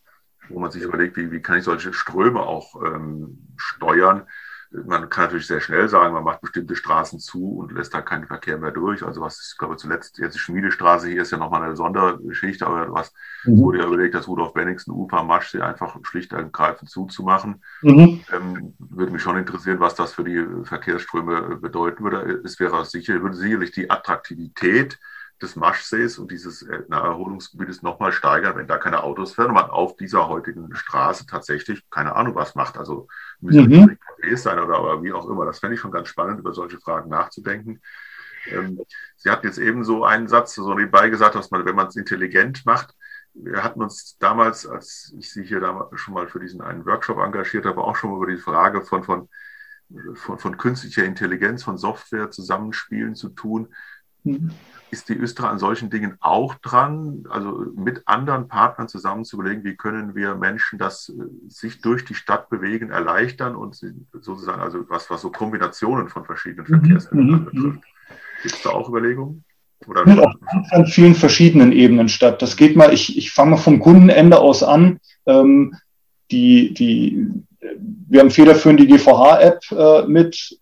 wo man sich überlegt, wie, wie kann ich solche Ströme auch ähm, steuern. Man kann natürlich sehr schnell sagen, man macht bestimmte Straßen zu und lässt da keinen Verkehr mehr durch. Also was, ich glaube, zuletzt, jetzt die Schmiedestraße hier ist ja nochmal eine Sondergeschichte, aber was mhm. wurde ja überlegt, das Rudolf Benningsen Ufer Maschsee einfach schlicht und ergreifend zuzumachen. Mhm. Ähm, würde mich schon interessieren, was das für die Verkehrsströme bedeuten würde. Es wäre sicher, würde sicherlich die Attraktivität des Maschsees und dieses äh, Erholungsgebietes nochmal steigern, wenn da keine Autos fahren und man auf dieser heutigen Straße tatsächlich keine Ahnung was macht. Also müssen mhm. Cafés sein oder, oder wie auch immer. Das fände ich schon ganz spannend, über solche Fragen nachzudenken. Ähm, Sie hatten jetzt eben so einen Satz so nebenbei gesagt, dass man, wenn man es intelligent macht, wir hatten uns damals, als ich Sie hier damals schon mal für diesen einen Workshop engagiert habe, auch schon über die Frage von, von, von, von künstlicher Intelligenz, von Software zusammenspielen zu tun. Mhm ist die Östra an solchen Dingen auch dran, also mit anderen Partnern zusammen zu überlegen, wie können wir Menschen das äh, sich durch die Stadt bewegen erleichtern und sozusagen, also was, was so Kombinationen von verschiedenen mhm, Verkehrsmitteln mhm, betrifft. Gibt es da auch Überlegungen? Oder findet auch an vielen verschiedenen Ebenen statt. Das geht mal, ich, ich fange vom Kundenende aus an. Ähm, die, die, wir haben federführend die GVH-App äh, mit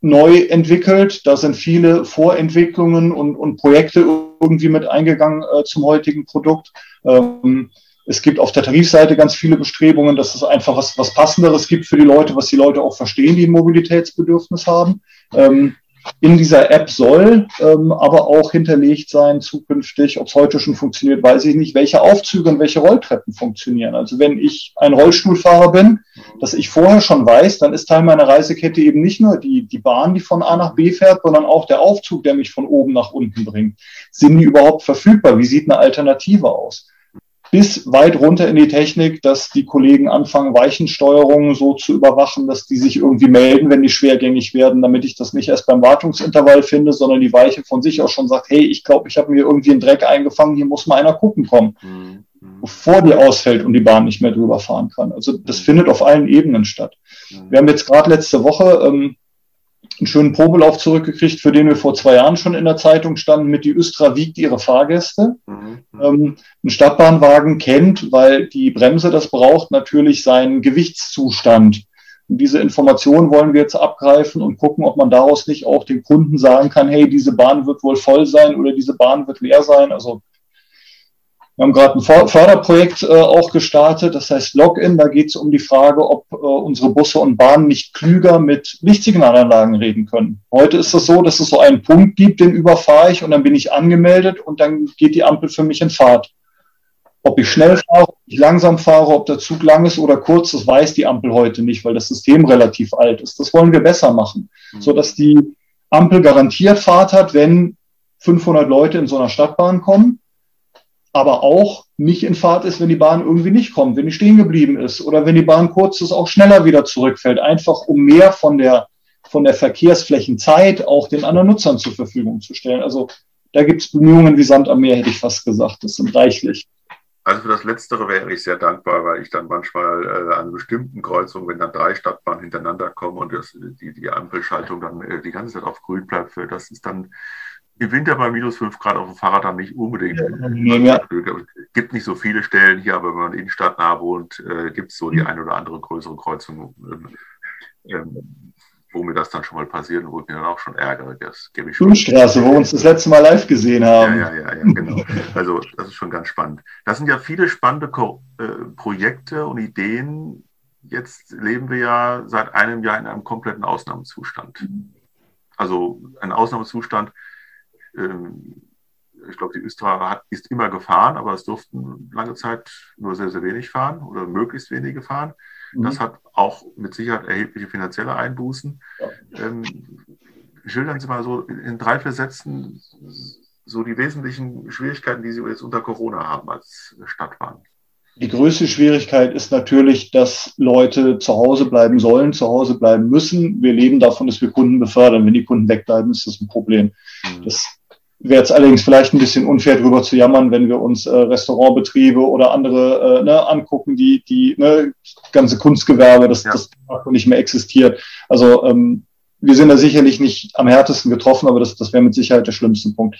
neu entwickelt. Da sind viele Vorentwicklungen und, und Projekte irgendwie mit eingegangen äh, zum heutigen Produkt. Ähm, es gibt auf der Tarifseite ganz viele Bestrebungen, dass es einfach was, was Passenderes gibt für die Leute, was die Leute auch verstehen, die ein Mobilitätsbedürfnis haben. Ähm, in dieser App soll ähm, aber auch hinterlegt sein zukünftig, ob es heute schon funktioniert, weiß ich nicht, welche Aufzüge und welche Rolltreppen funktionieren. Also wenn ich ein Rollstuhlfahrer bin, dass ich vorher schon weiß, dann ist Teil meiner Reisekette eben nicht nur die, die Bahn, die von A nach B fährt, sondern auch der Aufzug, der mich von oben nach unten bringt. Sind die überhaupt verfügbar? Wie sieht eine Alternative aus? Bis weit runter in die Technik, dass die Kollegen anfangen, Weichensteuerungen so zu überwachen, dass die sich irgendwie melden, wenn die schwergängig werden, damit ich das nicht erst beim Wartungsintervall finde, sondern die Weiche von sich aus schon sagt, hey, ich glaube, ich habe mir irgendwie einen Dreck eingefangen, hier muss mal einer gucken kommen, mhm. bevor die ausfällt und die Bahn nicht mehr drüber fahren kann. Also das mhm. findet auf allen Ebenen statt. Mhm. Wir haben jetzt gerade letzte Woche ähm, einen schönen Probelauf zurückgekriegt, für den wir vor zwei Jahren schon in der Zeitung standen, mit die Östra wiegt ihre Fahrgäste. Mhm. Ähm, ein Stadtbahnwagen kennt, weil die Bremse das braucht, natürlich seinen Gewichtszustand. Und diese Information wollen wir jetzt abgreifen und gucken, ob man daraus nicht auch den Kunden sagen kann, hey, diese Bahn wird wohl voll sein oder diese Bahn wird leer sein. Also wir haben gerade ein Förderprojekt äh, auch gestartet, das heißt Login. Da geht es um die Frage, ob äh, unsere Busse und Bahnen nicht klüger mit Lichtsignalanlagen reden können. Heute ist es das so, dass es so einen Punkt gibt, den überfahre ich und dann bin ich angemeldet und dann geht die Ampel für mich in Fahrt. Ob ich schnell fahre, ob ich langsam fahre, ob der Zug lang ist oder kurz, das weiß die Ampel heute nicht, weil das System relativ alt ist. Das wollen wir besser machen, mhm. sodass die Ampel garantiert Fahrt hat, wenn 500 Leute in so einer Stadtbahn kommen aber auch nicht in Fahrt ist, wenn die Bahn irgendwie nicht kommt, wenn die stehen geblieben ist oder wenn die Bahn kurz ist, auch schneller wieder zurückfällt, einfach um mehr von der, von der Verkehrsflächenzeit auch den anderen Nutzern zur Verfügung zu stellen. Also da gibt es Bemühungen wie Sand am Meer, hätte ich fast gesagt. Das sind reichlich. Also für das Letztere wäre ich sehr dankbar, weil ich dann manchmal äh, an bestimmten Kreuzungen, wenn dann drei Stadtbahnen hintereinander kommen und das, die, die Ampelschaltung dann äh, die ganze Zeit auf grün bleibt, für das ist dann im Winter bei minus 5 Grad auf dem Fahrrad dann nicht unbedingt. Ja. Es gibt nicht so viele Stellen hier, aber wenn man innenstadtnah wohnt, äh, gibt es so die eine oder andere größere Kreuzung, ähm, ähm, wo mir das dann schon mal passiert und wo ich mir dann auch schon ärgere. Das gebe ich schon. Straße, wo wir uns das letzte Mal live gesehen haben. Ja, ja, ja, ja, genau. Also das ist schon ganz spannend. Das sind ja viele spannende Ko äh, Projekte und Ideen. Jetzt leben wir ja seit einem Jahr in einem kompletten Ausnahmezustand. Also ein Ausnahmezustand, ich glaube, die Östra hat, ist immer gefahren, aber es durften lange Zeit nur sehr, sehr wenig fahren oder möglichst wenige fahren. Mhm. Das hat auch mit Sicherheit erhebliche finanzielle Einbußen. Ja. Ähm, schildern Sie mal so in drei, vier Sätzen so die wesentlichen Schwierigkeiten, die Sie jetzt unter Corona haben als Stadtbahn. Die größte Schwierigkeit ist natürlich, dass Leute zu Hause bleiben sollen, zu Hause bleiben müssen. Wir leben davon, dass wir Kunden befördern. Wenn die Kunden wegbleiben, ist das ein Problem. Mhm. Das Wäre jetzt allerdings vielleicht ein bisschen unfair drüber zu jammern, wenn wir uns äh, Restaurantbetriebe oder andere äh, ne, angucken, die die ne, ganze Kunstgewerbe, das, ja. das nicht mehr existiert. Also ähm, wir sind da sicherlich nicht am härtesten getroffen, aber das, das wäre mit Sicherheit der schlimmste Punkt.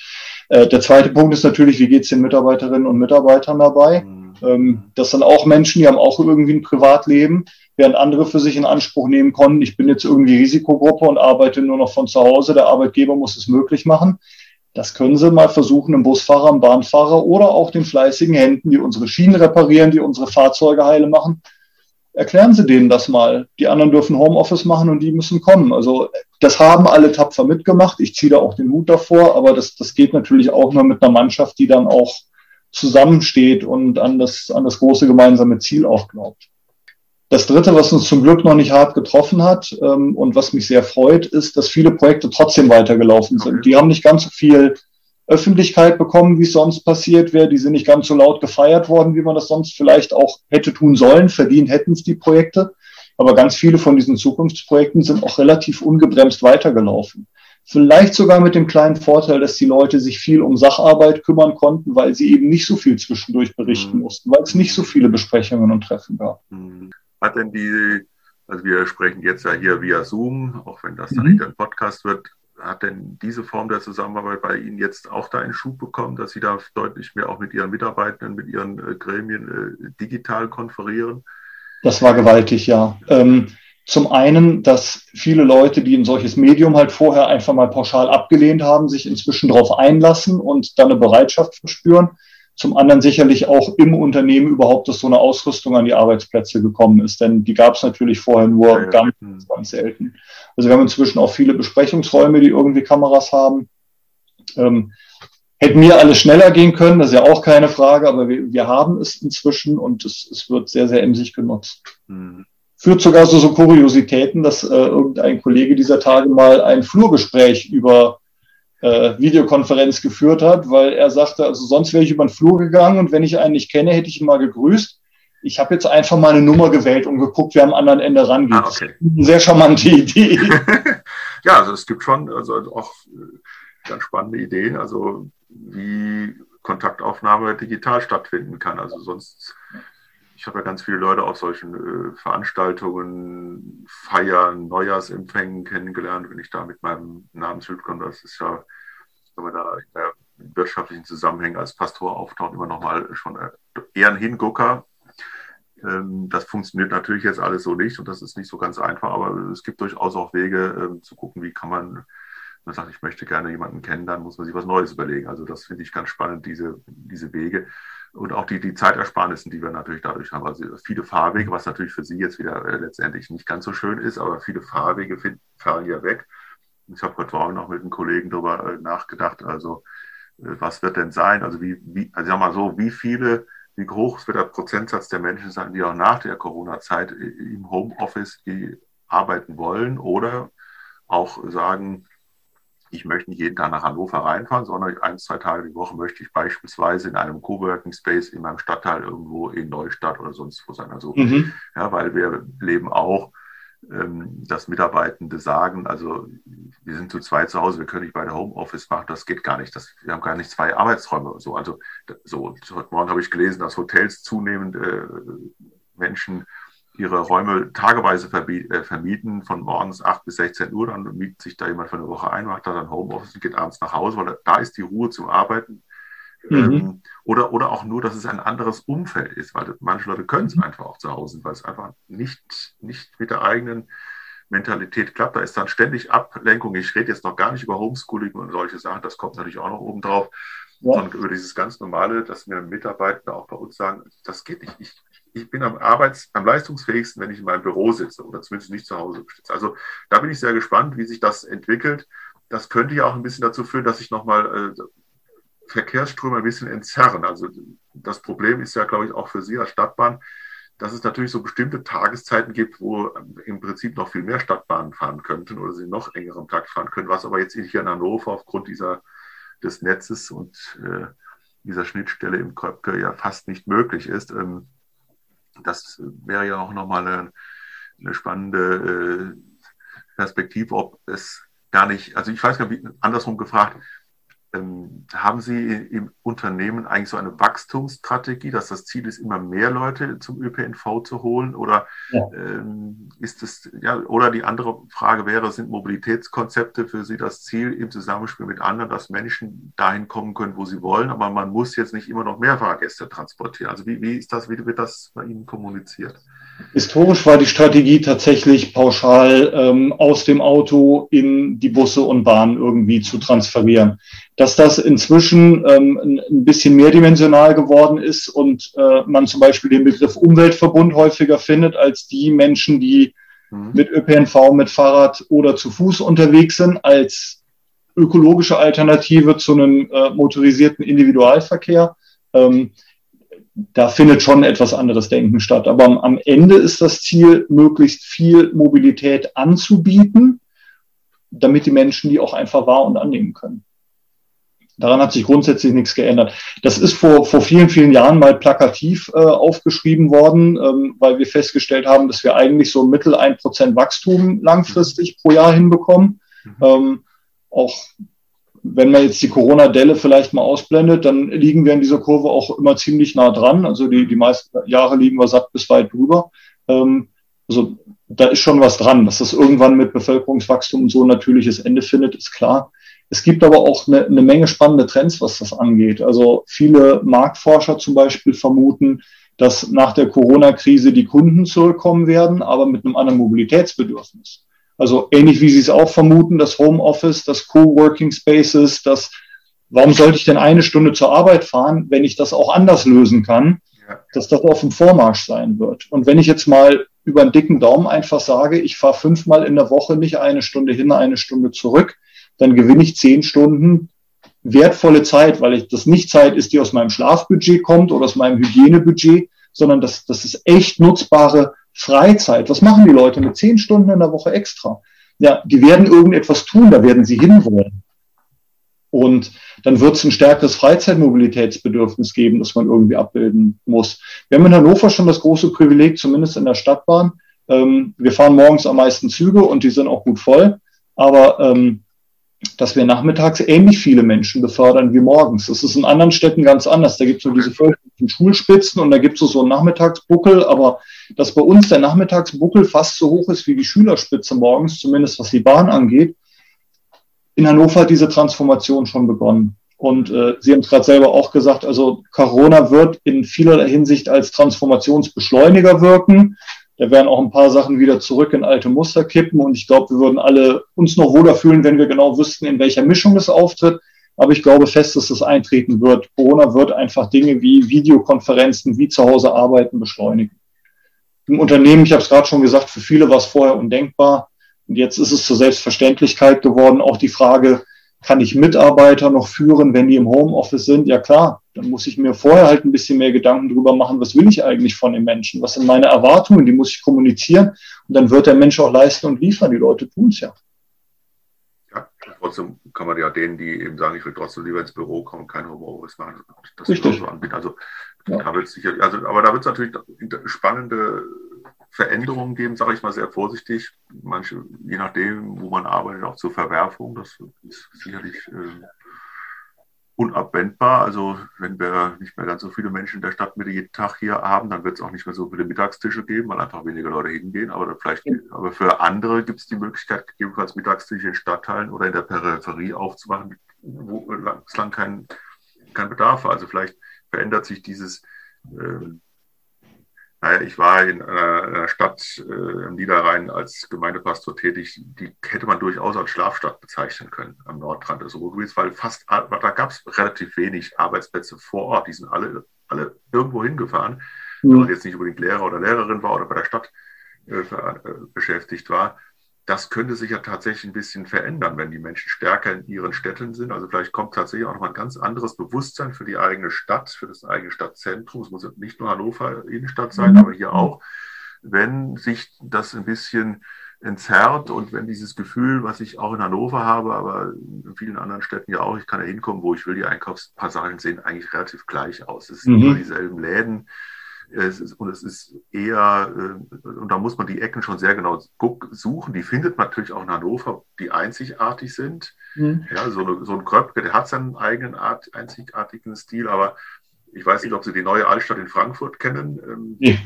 Äh, der zweite Punkt ist natürlich, wie geht es den Mitarbeiterinnen und Mitarbeitern dabei? Mhm. Ähm, das sind auch Menschen, die haben auch irgendwie ein Privatleben, während andere für sich in Anspruch nehmen konnten, ich bin jetzt irgendwie Risikogruppe und arbeite nur noch von zu Hause, der Arbeitgeber muss es möglich machen. Das können Sie mal versuchen, einem Busfahrer, einem Bahnfahrer oder auch den fleißigen Händen, die unsere Schienen reparieren, die unsere Fahrzeuge heile machen. Erklären Sie denen das mal. Die anderen dürfen Homeoffice machen und die müssen kommen. Also das haben alle tapfer mitgemacht. Ich ziehe da auch den Hut davor, aber das, das geht natürlich auch nur mit einer Mannschaft, die dann auch zusammensteht und an das, an das große gemeinsame Ziel auch glaubt. Das Dritte, was uns zum Glück noch nicht hart getroffen hat ähm, und was mich sehr freut, ist, dass viele Projekte trotzdem weitergelaufen sind. Die haben nicht ganz so viel Öffentlichkeit bekommen, wie es sonst passiert wäre. Die sind nicht ganz so laut gefeiert worden, wie man das sonst vielleicht auch hätte tun sollen. Verdient hätten es die Projekte. Aber ganz viele von diesen Zukunftsprojekten sind auch relativ ungebremst weitergelaufen. Vielleicht sogar mit dem kleinen Vorteil, dass die Leute sich viel um Sacharbeit kümmern konnten, weil sie eben nicht so viel zwischendurch berichten mhm. mussten, weil es nicht so viele Besprechungen und Treffen gab. Hat denn die, also wir sprechen jetzt ja hier via Zoom, auch wenn das dann mhm. nicht ein Podcast wird, hat denn diese Form der Zusammenarbeit bei Ihnen jetzt auch da einen Schub bekommen, dass Sie da deutlich mehr auch mit Ihren Mitarbeitenden, mit Ihren äh, Gremien äh, digital konferieren? Das war gewaltig, ja. Ähm, zum einen, dass viele Leute, die ein solches Medium halt vorher einfach mal pauschal abgelehnt haben, sich inzwischen darauf einlassen und dann eine Bereitschaft verspüren. Zum anderen sicherlich auch im Unternehmen überhaupt, dass so eine Ausrüstung an die Arbeitsplätze gekommen ist. Denn die gab es natürlich vorher nur ja, ganz, hm. ganz selten. Also wir haben inzwischen auch viele Besprechungsräume, die irgendwie Kameras haben. Ähm, hätten wir alles schneller gehen können, das ist ja auch keine Frage, aber wir, wir haben es inzwischen und es, es wird sehr, sehr emsig genutzt. Mhm. Führt sogar so, so Kuriositäten, dass äh, irgendein Kollege dieser Tage mal ein Flurgespräch über äh, Videokonferenz geführt hat, weil er sagte, also sonst wäre ich über den Flur gegangen und wenn ich einen nicht kenne, hätte ich ihn mal gegrüßt. Ich habe jetzt einfach mal eine Nummer gewählt und geguckt, wer am anderen Ende rangeht. Ah, okay. eine sehr charmante Idee. <laughs> ja, also es gibt schon also auch äh, ganz spannende Ideen, also wie Kontaktaufnahme digital stattfinden kann. Also sonst, ich habe ja ganz viele Leute auf solchen äh, Veranstaltungen, Feiern, Neujahrsempfängen kennengelernt, wenn ich da mit meinem Namensbild komme. Das ist ja wenn man da in wirtschaftlichen Zusammenhängen als Pastor auftaucht, immer nochmal schon äh, eher ein Hingucker. Ähm, das funktioniert natürlich jetzt alles so nicht und das ist nicht so ganz einfach, aber es gibt durchaus auch Wege ähm, zu gucken, wie kann man, man sagt, ich möchte gerne jemanden kennen, dann muss man sich was Neues überlegen. Also das finde ich ganz spannend, diese, diese Wege und auch die, die Zeitersparnissen, die wir natürlich dadurch haben. Also viele Fahrwege, was natürlich für Sie jetzt wieder äh, letztendlich nicht ganz so schön ist, aber viele Fahrwege fallen ja weg. Ich habe heute Morgen noch mit einem Kollegen darüber äh, nachgedacht, also äh, was wird denn sein? Also wie, wie also sag mal so, wie viele, wie hoch wird der Prozentsatz der Menschen sein, die auch nach der Corona-Zeit im Homeoffice arbeiten wollen oder auch sagen, ich möchte nicht jeden Tag nach Hannover reinfahren, sondern ein, zwei Tage die Woche möchte ich beispielsweise in einem Coworking Space in meinem Stadtteil irgendwo in Neustadt oder sonst wo sein. Also, mhm. ja, weil wir leben auch ähm, dass Mitarbeitende sagen, also wir sind zu zweit zu Hause, wir können nicht beide Homeoffice machen, das geht gar nicht. Das, wir haben gar nicht zwei Arbeitsräume. So, also so, heute Morgen habe ich gelesen, dass Hotels zunehmend äh, Menschen ihre Räume tageweise äh, vermieten, von morgens 8 bis 16 Uhr, dann mietet sich da jemand für eine Woche ein, macht da dann Homeoffice und geht abends nach Hause, weil da ist die Ruhe zum Arbeiten. Mhm. Ähm, oder, oder auch nur, dass es ein anderes Umfeld ist, weil manche Leute können es mhm. einfach auch zu Hause, weil es einfach nicht, nicht mit der eigenen Mentalität klappt. Da ist dann ständig Ablenkung. Ich rede jetzt noch gar nicht über Homeschooling und solche Sachen, das kommt natürlich auch noch oben drauf, ja. sondern über dieses ganz normale, dass mir Mitarbeiter auch bei uns sagen, das geht nicht. Ich, ich bin am Arbeits-, am leistungsfähigsten, wenn ich in meinem Büro sitze oder zumindest nicht zu Hause sitze. Also da bin ich sehr gespannt, wie sich das entwickelt. Das könnte ja auch ein bisschen dazu führen, dass ich nochmal äh, Verkehrsströme ein bisschen entzerren. Also das Problem ist ja, glaube ich, auch für Sie als Stadtbahn, dass es natürlich so bestimmte Tageszeiten gibt, wo im Prinzip noch viel mehr Stadtbahnen fahren könnten oder sie noch engeren Takt fahren können, was aber jetzt hier in Hannover aufgrund dieser, des Netzes und äh, dieser Schnittstelle im Köpke ja fast nicht möglich ist. Ähm, das wäre ja auch nochmal eine, eine spannende äh, Perspektive, ob es gar nicht, also ich weiß gar nicht, andersrum gefragt, ähm, haben Sie im Unternehmen eigentlich so eine Wachstumsstrategie, dass das Ziel ist, immer mehr Leute zum ÖPNV zu holen? Oder ja. ähm, ist es, ja, oder die andere Frage wäre, sind Mobilitätskonzepte für Sie das Ziel im Zusammenspiel mit anderen, dass Menschen dahin kommen können, wo sie wollen, aber man muss jetzt nicht immer noch mehr Fahrgäste transportieren? Also wie, wie ist das, wie wird das bei Ihnen kommuniziert? Historisch war die Strategie tatsächlich pauschal ähm, aus dem Auto in die Busse und Bahnen irgendwie zu transferieren. Dass das inzwischen ähm, ein bisschen mehrdimensional geworden ist und äh, man zum Beispiel den Begriff Umweltverbund häufiger findet als die Menschen, die mhm. mit ÖPNV, mit Fahrrad oder zu Fuß unterwegs sind, als ökologische Alternative zu einem äh, motorisierten Individualverkehr. Ähm, da findet schon etwas anderes Denken statt. Aber am, am Ende ist das Ziel, möglichst viel Mobilität anzubieten, damit die Menschen die auch einfach wahr und annehmen können. Daran hat sich grundsätzlich nichts geändert. Das ist vor, vor vielen, vielen Jahren mal plakativ äh, aufgeschrieben worden, ähm, weil wir festgestellt haben, dass wir eigentlich so Mittel ein Prozent Wachstum langfristig pro Jahr hinbekommen. Mhm. Ähm, auch wenn man jetzt die Corona-Delle vielleicht mal ausblendet, dann liegen wir in dieser Kurve auch immer ziemlich nah dran. Also die, die meisten Jahre liegen wir satt bis weit drüber. Ähm, also da ist schon was dran. Dass das irgendwann mit Bevölkerungswachstum so ein natürliches Ende findet, ist klar. Es gibt aber auch eine, eine Menge spannende Trends, was das angeht. Also viele Marktforscher zum Beispiel vermuten, dass nach der Corona-Krise die Kunden zurückkommen werden, aber mit einem anderen Mobilitätsbedürfnis. Also ähnlich wie Sie es auch vermuten, das Homeoffice, das Coworking Spaces, das warum sollte ich denn eine Stunde zur Arbeit fahren, wenn ich das auch anders lösen kann, ja. dass das auf dem Vormarsch sein wird. Und wenn ich jetzt mal über einen dicken Daumen einfach sage, ich fahre fünfmal in der Woche nicht eine Stunde hin, eine Stunde zurück, dann gewinne ich zehn Stunden wertvolle Zeit, weil ich, das nicht Zeit ist, die aus meinem Schlafbudget kommt oder aus meinem Hygienebudget, sondern das, das ist echt nutzbare Freizeit. Was machen die Leute mit zehn Stunden in der Woche extra? Ja, die werden irgendetwas tun, da werden sie hinwollen. Und dann wird es ein stärkeres Freizeitmobilitätsbedürfnis geben, das man irgendwie abbilden muss. Wir haben in Hannover schon das große Privileg, zumindest in der Stadtbahn. Ähm, wir fahren morgens am meisten Züge und die sind auch gut voll. Aber ähm, dass wir nachmittags ähnlich viele Menschen befördern wie morgens. Das ist in anderen Städten ganz anders. Da gibt es so diese fürchterlichen Schulspitzen und da gibt es so einen Nachmittagsbuckel, aber dass bei uns der Nachmittagsbuckel fast so hoch ist wie die Schülerspitze morgens, zumindest was die Bahn angeht. In Hannover hat diese Transformation schon begonnen. Und äh, Sie haben es gerade selber auch gesagt, also Corona wird in vielerlei Hinsicht als Transformationsbeschleuniger wirken. Da werden auch ein paar Sachen wieder zurück in alte Muster kippen. Und ich glaube, wir würden alle uns noch wohler fühlen, wenn wir genau wüssten, in welcher Mischung es auftritt. Aber ich glaube fest, dass es eintreten wird. Corona wird einfach Dinge wie Videokonferenzen, wie zu Hause arbeiten beschleunigen. Im Unternehmen, ich habe es gerade schon gesagt, für viele war es vorher undenkbar. Und jetzt ist es zur Selbstverständlichkeit geworden. Auch die Frage, kann ich Mitarbeiter noch führen, wenn die im Homeoffice sind? Ja klar, dann muss ich mir vorher halt ein bisschen mehr Gedanken drüber machen, was will ich eigentlich von den Menschen? Was sind meine Erwartungen? Die muss ich kommunizieren und dann wird der Mensch auch leisten und liefern. Die Leute tun es ja. Ja, trotzdem kann man ja denen, die eben sagen, ich will trotzdem lieber ins Büro kommen, kein Homeoffice machen, das Richtig. so anbieten. Also, ja. da sicher, also, aber da wird es natürlich spannende Veränderungen geben, sage ich mal sehr vorsichtig. Manche, je nachdem, wo man arbeitet, auch zur Verwerfung. Das ist sicherlich äh, unabwendbar. Also wenn wir nicht mehr ganz so viele Menschen in der Stadtmitte jeden Tag hier haben, dann wird es auch nicht mehr so viele Mittagstische geben, weil einfach weniger Leute hingehen. Aber vielleicht, aber für andere gibt es die Möglichkeit, gegebenenfalls Mittagstische in Stadtteilen oder in der Peripherie aufzumachen, wo bislang kein, kein Bedarf war. Also vielleicht verändert sich dieses äh, naja, ich war in einer Stadt äh, im Niederrhein als Gemeindepastor tätig, die hätte man durchaus als Schlafstadt bezeichnen können am Nordrand des Ruhrgebiets, weil fast, da gab es relativ wenig Arbeitsplätze vor Ort. Die sind alle, alle irgendwo hingefahren. Mhm. Wenn man jetzt nicht unbedingt Lehrer oder Lehrerin war oder bei der Stadt äh, äh beschäftigt war, das könnte sich ja tatsächlich ein bisschen verändern, wenn die Menschen stärker in ihren Städten sind. Also vielleicht kommt tatsächlich auch noch ein ganz anderes Bewusstsein für die eigene Stadt, für das eigene Stadtzentrum. Es muss nicht nur Hannover Innenstadt sein, mhm. aber hier auch. Wenn sich das ein bisschen entzerrt und wenn dieses Gefühl, was ich auch in Hannover habe, aber in vielen anderen Städten ja auch, ich kann da hinkommen, wo ich will, die Einkaufspassagen sehen eigentlich relativ gleich aus. Es sind mhm. immer dieselben Läden, es ist, und es ist eher, äh, und da muss man die Ecken schon sehr genau suchen. Die findet man natürlich auch in Hannover, die einzigartig sind. Mhm. Ja, so, eine, so ein Kröpke, der hat seinen eigenen Art, einzigartigen Stil, aber ich weiß nicht, ob Sie die neue Altstadt in Frankfurt kennen. Ja.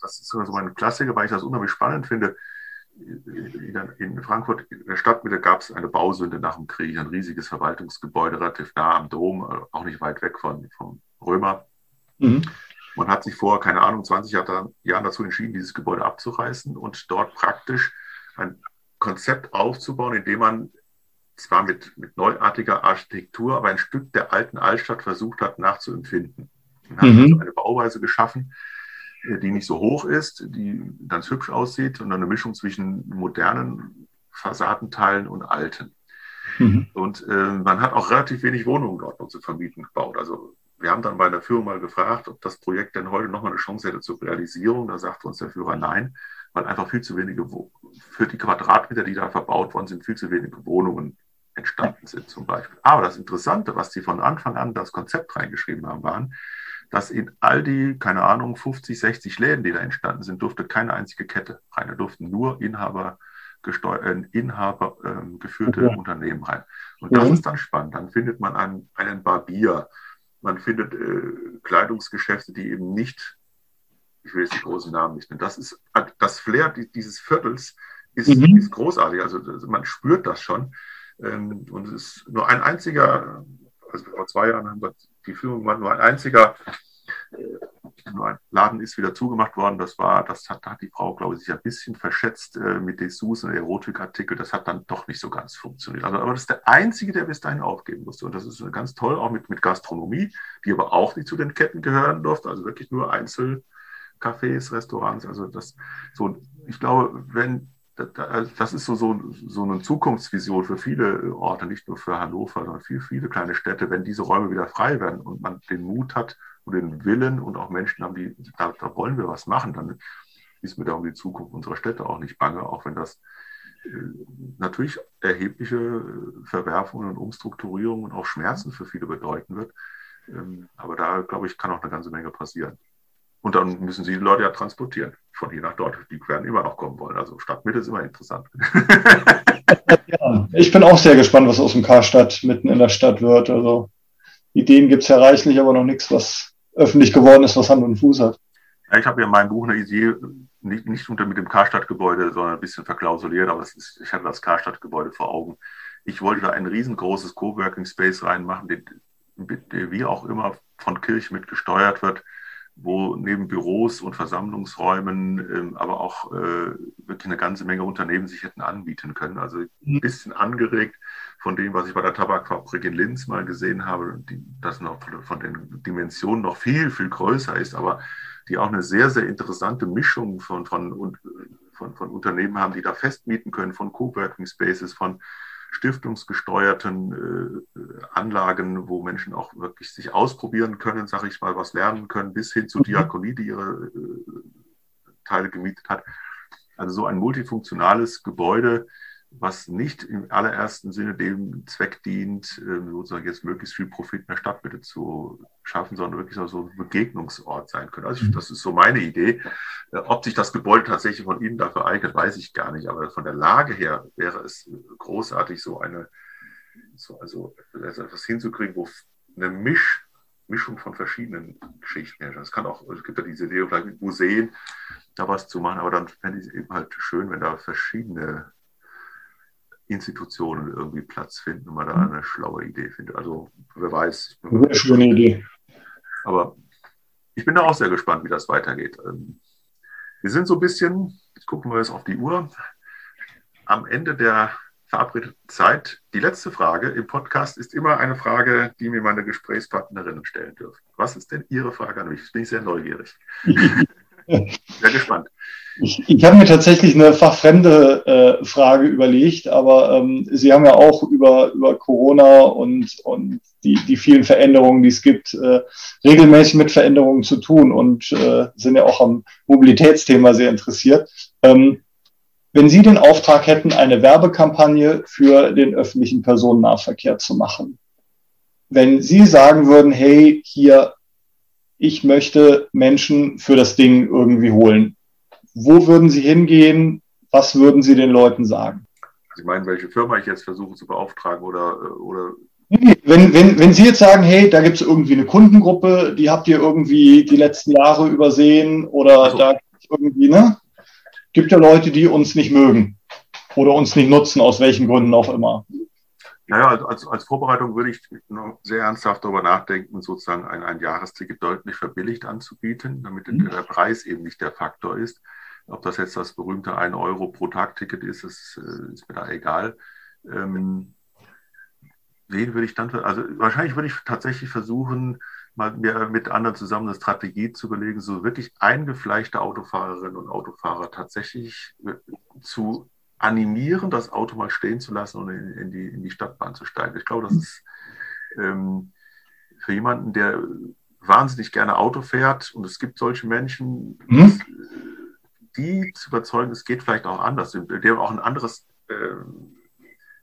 Das ist so ein Klassiker, weil ich das unheimlich spannend finde. In Frankfurt, in der Stadtmitte, gab es eine Bausünde nach dem Krieg, ein riesiges Verwaltungsgebäude, relativ nah am Dom, auch nicht weit weg von, vom Römer. Mhm. Man hat sich vor, keine Ahnung, 20 Jahren dazu entschieden, dieses Gebäude abzureißen und dort praktisch ein Konzept aufzubauen, in dem man zwar mit, mit neuartiger Architektur, aber ein Stück der alten Altstadt versucht hat nachzuempfinden. Man hat mhm. also eine Bauweise geschaffen, äh, die nicht so hoch ist, die ganz hübsch aussieht, sondern eine Mischung zwischen modernen Fassadenteilen und alten. Mhm. Und äh, man hat auch relativ wenig Wohnungen dort noch zu vermieten gebaut. Also wir haben dann bei der Führung mal gefragt, ob das Projekt denn heute nochmal eine Chance hätte zur Realisierung. Da sagte uns der Führer nein, weil einfach viel zu wenige, für die Quadratmeter, die da verbaut worden sind, viel zu wenige Wohnungen entstanden sind zum Beispiel. Aber das Interessante, was sie von Anfang an das Konzept reingeschrieben haben, waren, dass in all die, keine Ahnung, 50, 60 Läden, die da entstanden sind, durfte keine einzige Kette rein. Da durften nur Inhaber, äh, Inhaber äh, geführte okay. Unternehmen rein. Und das mhm. ist dann spannend. Dann findet man einen, einen Barbier, man findet äh, Kleidungsgeschäfte, die eben nicht, ich will jetzt die großen Namen nicht nennen, das ist das Flair dieses Viertels ist, mhm. ist großartig. Also, man spürt das schon. Ähm, und es ist nur ein einziger, also vor zwei Jahren haben wir die Führung gemacht, nur ein einziger äh, ein Laden ist wieder zugemacht worden. Das war, das hat, hat die Frau, glaube ich, sich ein bisschen verschätzt äh, mit Dessous und Erotikartikel. Das hat dann doch nicht so ganz funktioniert. Also, aber das ist der einzige, der bis dahin aufgeben musste. Und das ist ganz toll, auch mit, mit Gastronomie, die aber auch nicht zu den Ketten gehören durfte. Also wirklich nur Einzelcafés, Restaurants. Also das so, ich glaube, wenn also das ist so, so, so eine Zukunftsvision für viele Orte, nicht nur für Hannover, sondern für viele kleine Städte, wenn diese Räume wieder frei werden und man den Mut hat und den Willen und auch Menschen haben, die, da, da wollen wir was machen, dann ist mir da um die Zukunft unserer Städte auch nicht bange, auch wenn das äh, natürlich erhebliche Verwerfungen und Umstrukturierungen und auch Schmerzen für viele bedeuten wird. Ähm, aber da, glaube ich, kann auch eine ganze Menge passieren. Und dann müssen sie die Leute ja transportieren, von hier nach dort. Die werden immer noch kommen wollen. Also Stadtmitte ist immer interessant. <laughs> ja, ich bin auch sehr gespannt, was aus dem Karstadt mitten in der Stadt wird. Also Ideen gibt es ja reichlich, aber noch nichts, was öffentlich geworden ist, was Hand und Fuß hat. Ja, ich habe ja in meinem Buch eine Idee, nicht, nicht unter mit dem Karstadtgebäude, sondern ein bisschen verklausuliert, aber ist, ich hatte das Karstadtgebäude vor Augen. Ich wollte da ein riesengroßes Coworking Space reinmachen, der, wie auch immer von Kirch mit gesteuert wird wo neben Büros und Versammlungsräumen, ähm, aber auch äh, wirklich eine ganze Menge Unternehmen sich hätten anbieten können. Also ein mhm. bisschen angeregt von dem, was ich bei der Tabakfabrik in Linz mal gesehen habe, die, das noch von den Dimensionen noch viel, viel größer ist, aber die auch eine sehr, sehr interessante Mischung von, von, von, von Unternehmen haben, die da festmieten können, von Coworking Spaces, von stiftungsgesteuerten äh, Anlagen, wo Menschen auch wirklich sich ausprobieren können, sage ich mal, was lernen können, bis hin zur mhm. Diakonie, die ihre äh, Teile gemietet hat. Also so ein multifunktionales Gebäude, was nicht im allerersten Sinne dem Zweck dient, ähm, sozusagen jetzt möglichst viel Profit in der Stadtmitte zu schaffen, sondern wirklich so ein Begegnungsort sein können. Also mhm. das ist so meine Idee. Äh, ob sich das Gebäude tatsächlich von Ihnen dafür eignet, weiß ich gar nicht. Aber von der Lage her wäre es großartig, so eine, so, also etwas hinzukriegen, wo eine Misch, Mischung von verschiedenen Geschichten herrscht. Es kann auch, es gibt ja diese Idee, vielleicht mit Museen da was zu machen, aber dann fände ich es eben halt schön, wenn da verschiedene Institutionen irgendwie Platz finden und man da mhm. eine schlaue Idee findet. Also wer weiß. Eine schöne Idee. Aber ich bin da auch sehr gespannt, wie das weitergeht. Ähm, wir sind so ein bisschen, jetzt gucken wir jetzt auf die Uhr, am Ende der verabredeten Zeit. Die letzte Frage im Podcast ist immer eine Frage, die mir meine Gesprächspartnerinnen stellen dürfen. Was ist denn Ihre Frage an mich? Jetzt bin ich sehr neugierig. <laughs> sehr gespannt. Ich, ich habe mir tatsächlich eine fachfremde äh, Frage überlegt, aber ähm, Sie haben ja auch über, über Corona und, und die, die vielen Veränderungen, die es gibt, äh, regelmäßig mit Veränderungen zu tun und äh, sind ja auch am Mobilitätsthema sehr interessiert. Ähm, wenn Sie den Auftrag hätten, eine Werbekampagne für den öffentlichen Personennahverkehr zu machen, wenn Sie sagen würden, hey, hier, ich möchte Menschen für das Ding irgendwie holen, wo würden Sie hingehen? Was würden Sie den Leuten sagen? Sie meinen, welche Firma ich jetzt versuche zu beauftragen oder, oder wenn, wenn, wenn Sie jetzt sagen, hey, da gibt es irgendwie eine Kundengruppe, die habt ihr irgendwie die letzten Jahre übersehen oder also. da irgendwie, ne? Gibt ja Leute, die uns nicht mögen oder uns nicht nutzen, aus welchen Gründen auch immer. Naja, also als, als Vorbereitung würde ich sehr ernsthaft darüber nachdenken, sozusagen ein, ein Jahresticket deutlich verbilligt anzubieten, damit mhm. der Preis eben nicht der Faktor ist. Ob das jetzt das berühmte 1 Euro pro Tag-Ticket ist, ist, äh, ist, mir da egal. Ähm, wen würde ich dann, also wahrscheinlich würde ich tatsächlich versuchen, mal mir mit anderen zusammen eine Strategie zu überlegen, so wirklich eingefleischte Autofahrerinnen und Autofahrer tatsächlich äh, zu animieren, das Auto mal stehen zu lassen und in, in, die, in die Stadtbahn zu steigen. Ich glaube, das ist ähm, für jemanden, der wahnsinnig gerne Auto fährt, und es gibt solche Menschen, mhm die zu überzeugen, es geht vielleicht auch anders, dem auch ein anderes äh,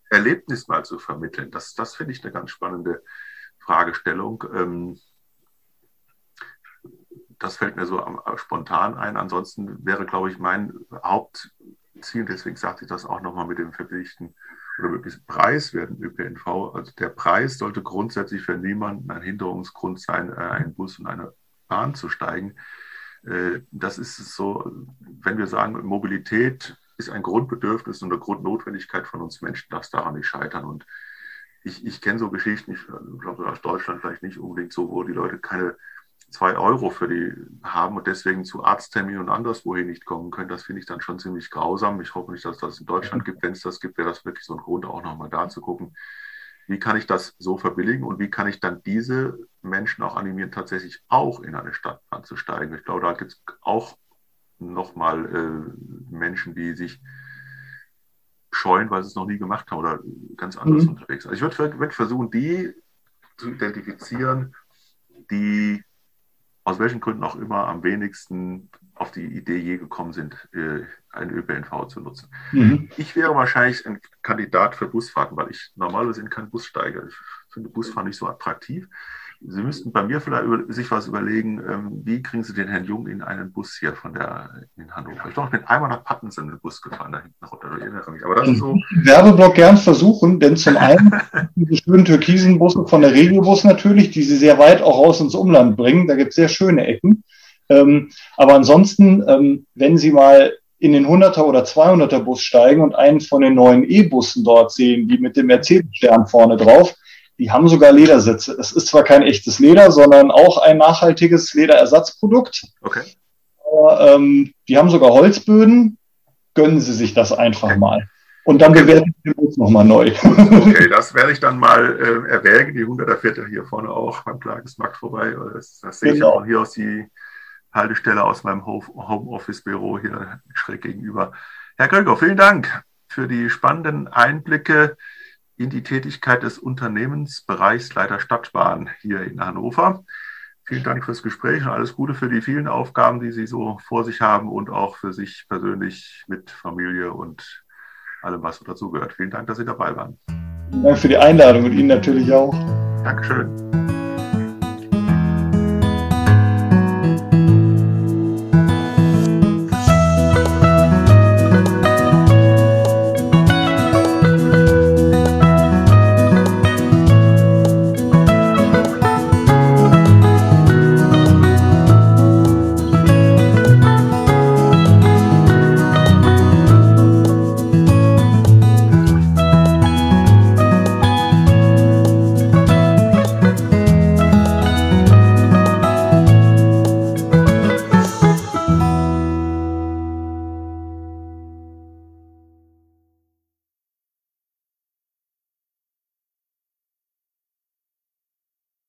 Erlebnis mal zu vermitteln. Das, das finde ich eine ganz spannende Fragestellung. Ähm, das fällt mir so am, spontan ein. Ansonsten wäre, glaube ich, mein Hauptziel, deswegen sagte ich das auch nochmal mit dem verpflichten oder möglichst preiswerten ÖPNV. Also der Preis sollte grundsätzlich für niemanden ein Hinderungsgrund sein, äh, einen Bus und eine Bahn zu steigen. Äh, das ist so, wenn wir sagen, Mobilität ist ein Grundbedürfnis und eine Grundnotwendigkeit von uns Menschen, darf es daran nicht scheitern. Und ich, ich kenne so Geschichten, ich glaube aus Deutschland vielleicht nicht unbedingt so, wo die Leute keine zwei Euro für die haben und deswegen zu Arztterminen und anderswohin nicht kommen können, das finde ich dann schon ziemlich grausam. Ich hoffe nicht, dass das in Deutschland gibt. Wenn es das gibt, wäre das wirklich so ein Grund, auch nochmal da zu gucken, wie kann ich das so verbilligen und wie kann ich dann diese Menschen auch animieren, tatsächlich auch in eine Stadtbahn zu steigen. Ich glaube, da gibt es auch nochmal äh, Menschen, die sich scheuen, weil sie es noch nie gemacht haben oder ganz anders mhm. unterwegs. Also ich würde würd versuchen, die zu identifizieren, die aus welchen Gründen auch immer am wenigsten auf die Idee je gekommen sind, äh, einen ÖPNV zu nutzen. Mhm. Ich wäre wahrscheinlich ein Kandidat für Busfahrten, weil ich normalerweise kein Bussteiger. Ich finde Busfahren nicht so attraktiv. Sie müssten bei mir vielleicht über, sich was überlegen, ähm, wie kriegen Sie den Herrn Jung in einen Bus hier von der in Hannover? Ich glaube, ich bin einmal nach Pattensen in den Bus gefahren, da hinten runter, ich erinnere mich. Aber das ist so. <laughs> Werbeblock gern versuchen, denn zum <laughs> einen diese schönen türkisen Busse von der Regiobus natürlich, die Sie sehr weit auch raus ins Umland bringen, da gibt es sehr schöne Ecken. Ähm, aber ansonsten, ähm, wenn Sie mal in den 100er oder 200er Bus steigen und einen von den neuen E-Bussen dort sehen, die mit dem Mercedes-Stern vorne drauf, die haben sogar Ledersitze. Es ist zwar kein echtes Leder, sondern auch ein nachhaltiges Lederersatzprodukt. Okay. Aber, ähm, die haben sogar Holzböden. Gönnen Sie sich das einfach okay. mal. Und dann bewerten wir uns nochmal neu. Okay, das werde ich dann mal äh, erwägen. Die 100er fährt ja hier vorne auch beim Klagesmarkt vorbei. Das, das sehe genau. ich auch hier aus die Haltestelle aus meinem Homeoffice-Büro hier schräg gegenüber. Herr Kröger, vielen Dank für die spannenden Einblicke in die Tätigkeit des Unternehmensbereichsleiter Stadtbahn hier in Hannover. Vielen Dank fürs Gespräch und alles Gute für die vielen Aufgaben, die Sie so vor sich haben und auch für sich persönlich mit Familie und allem, was dazugehört. Vielen Dank, dass Sie dabei waren. Vielen Dank für die Einladung und Ihnen natürlich auch. Dankeschön.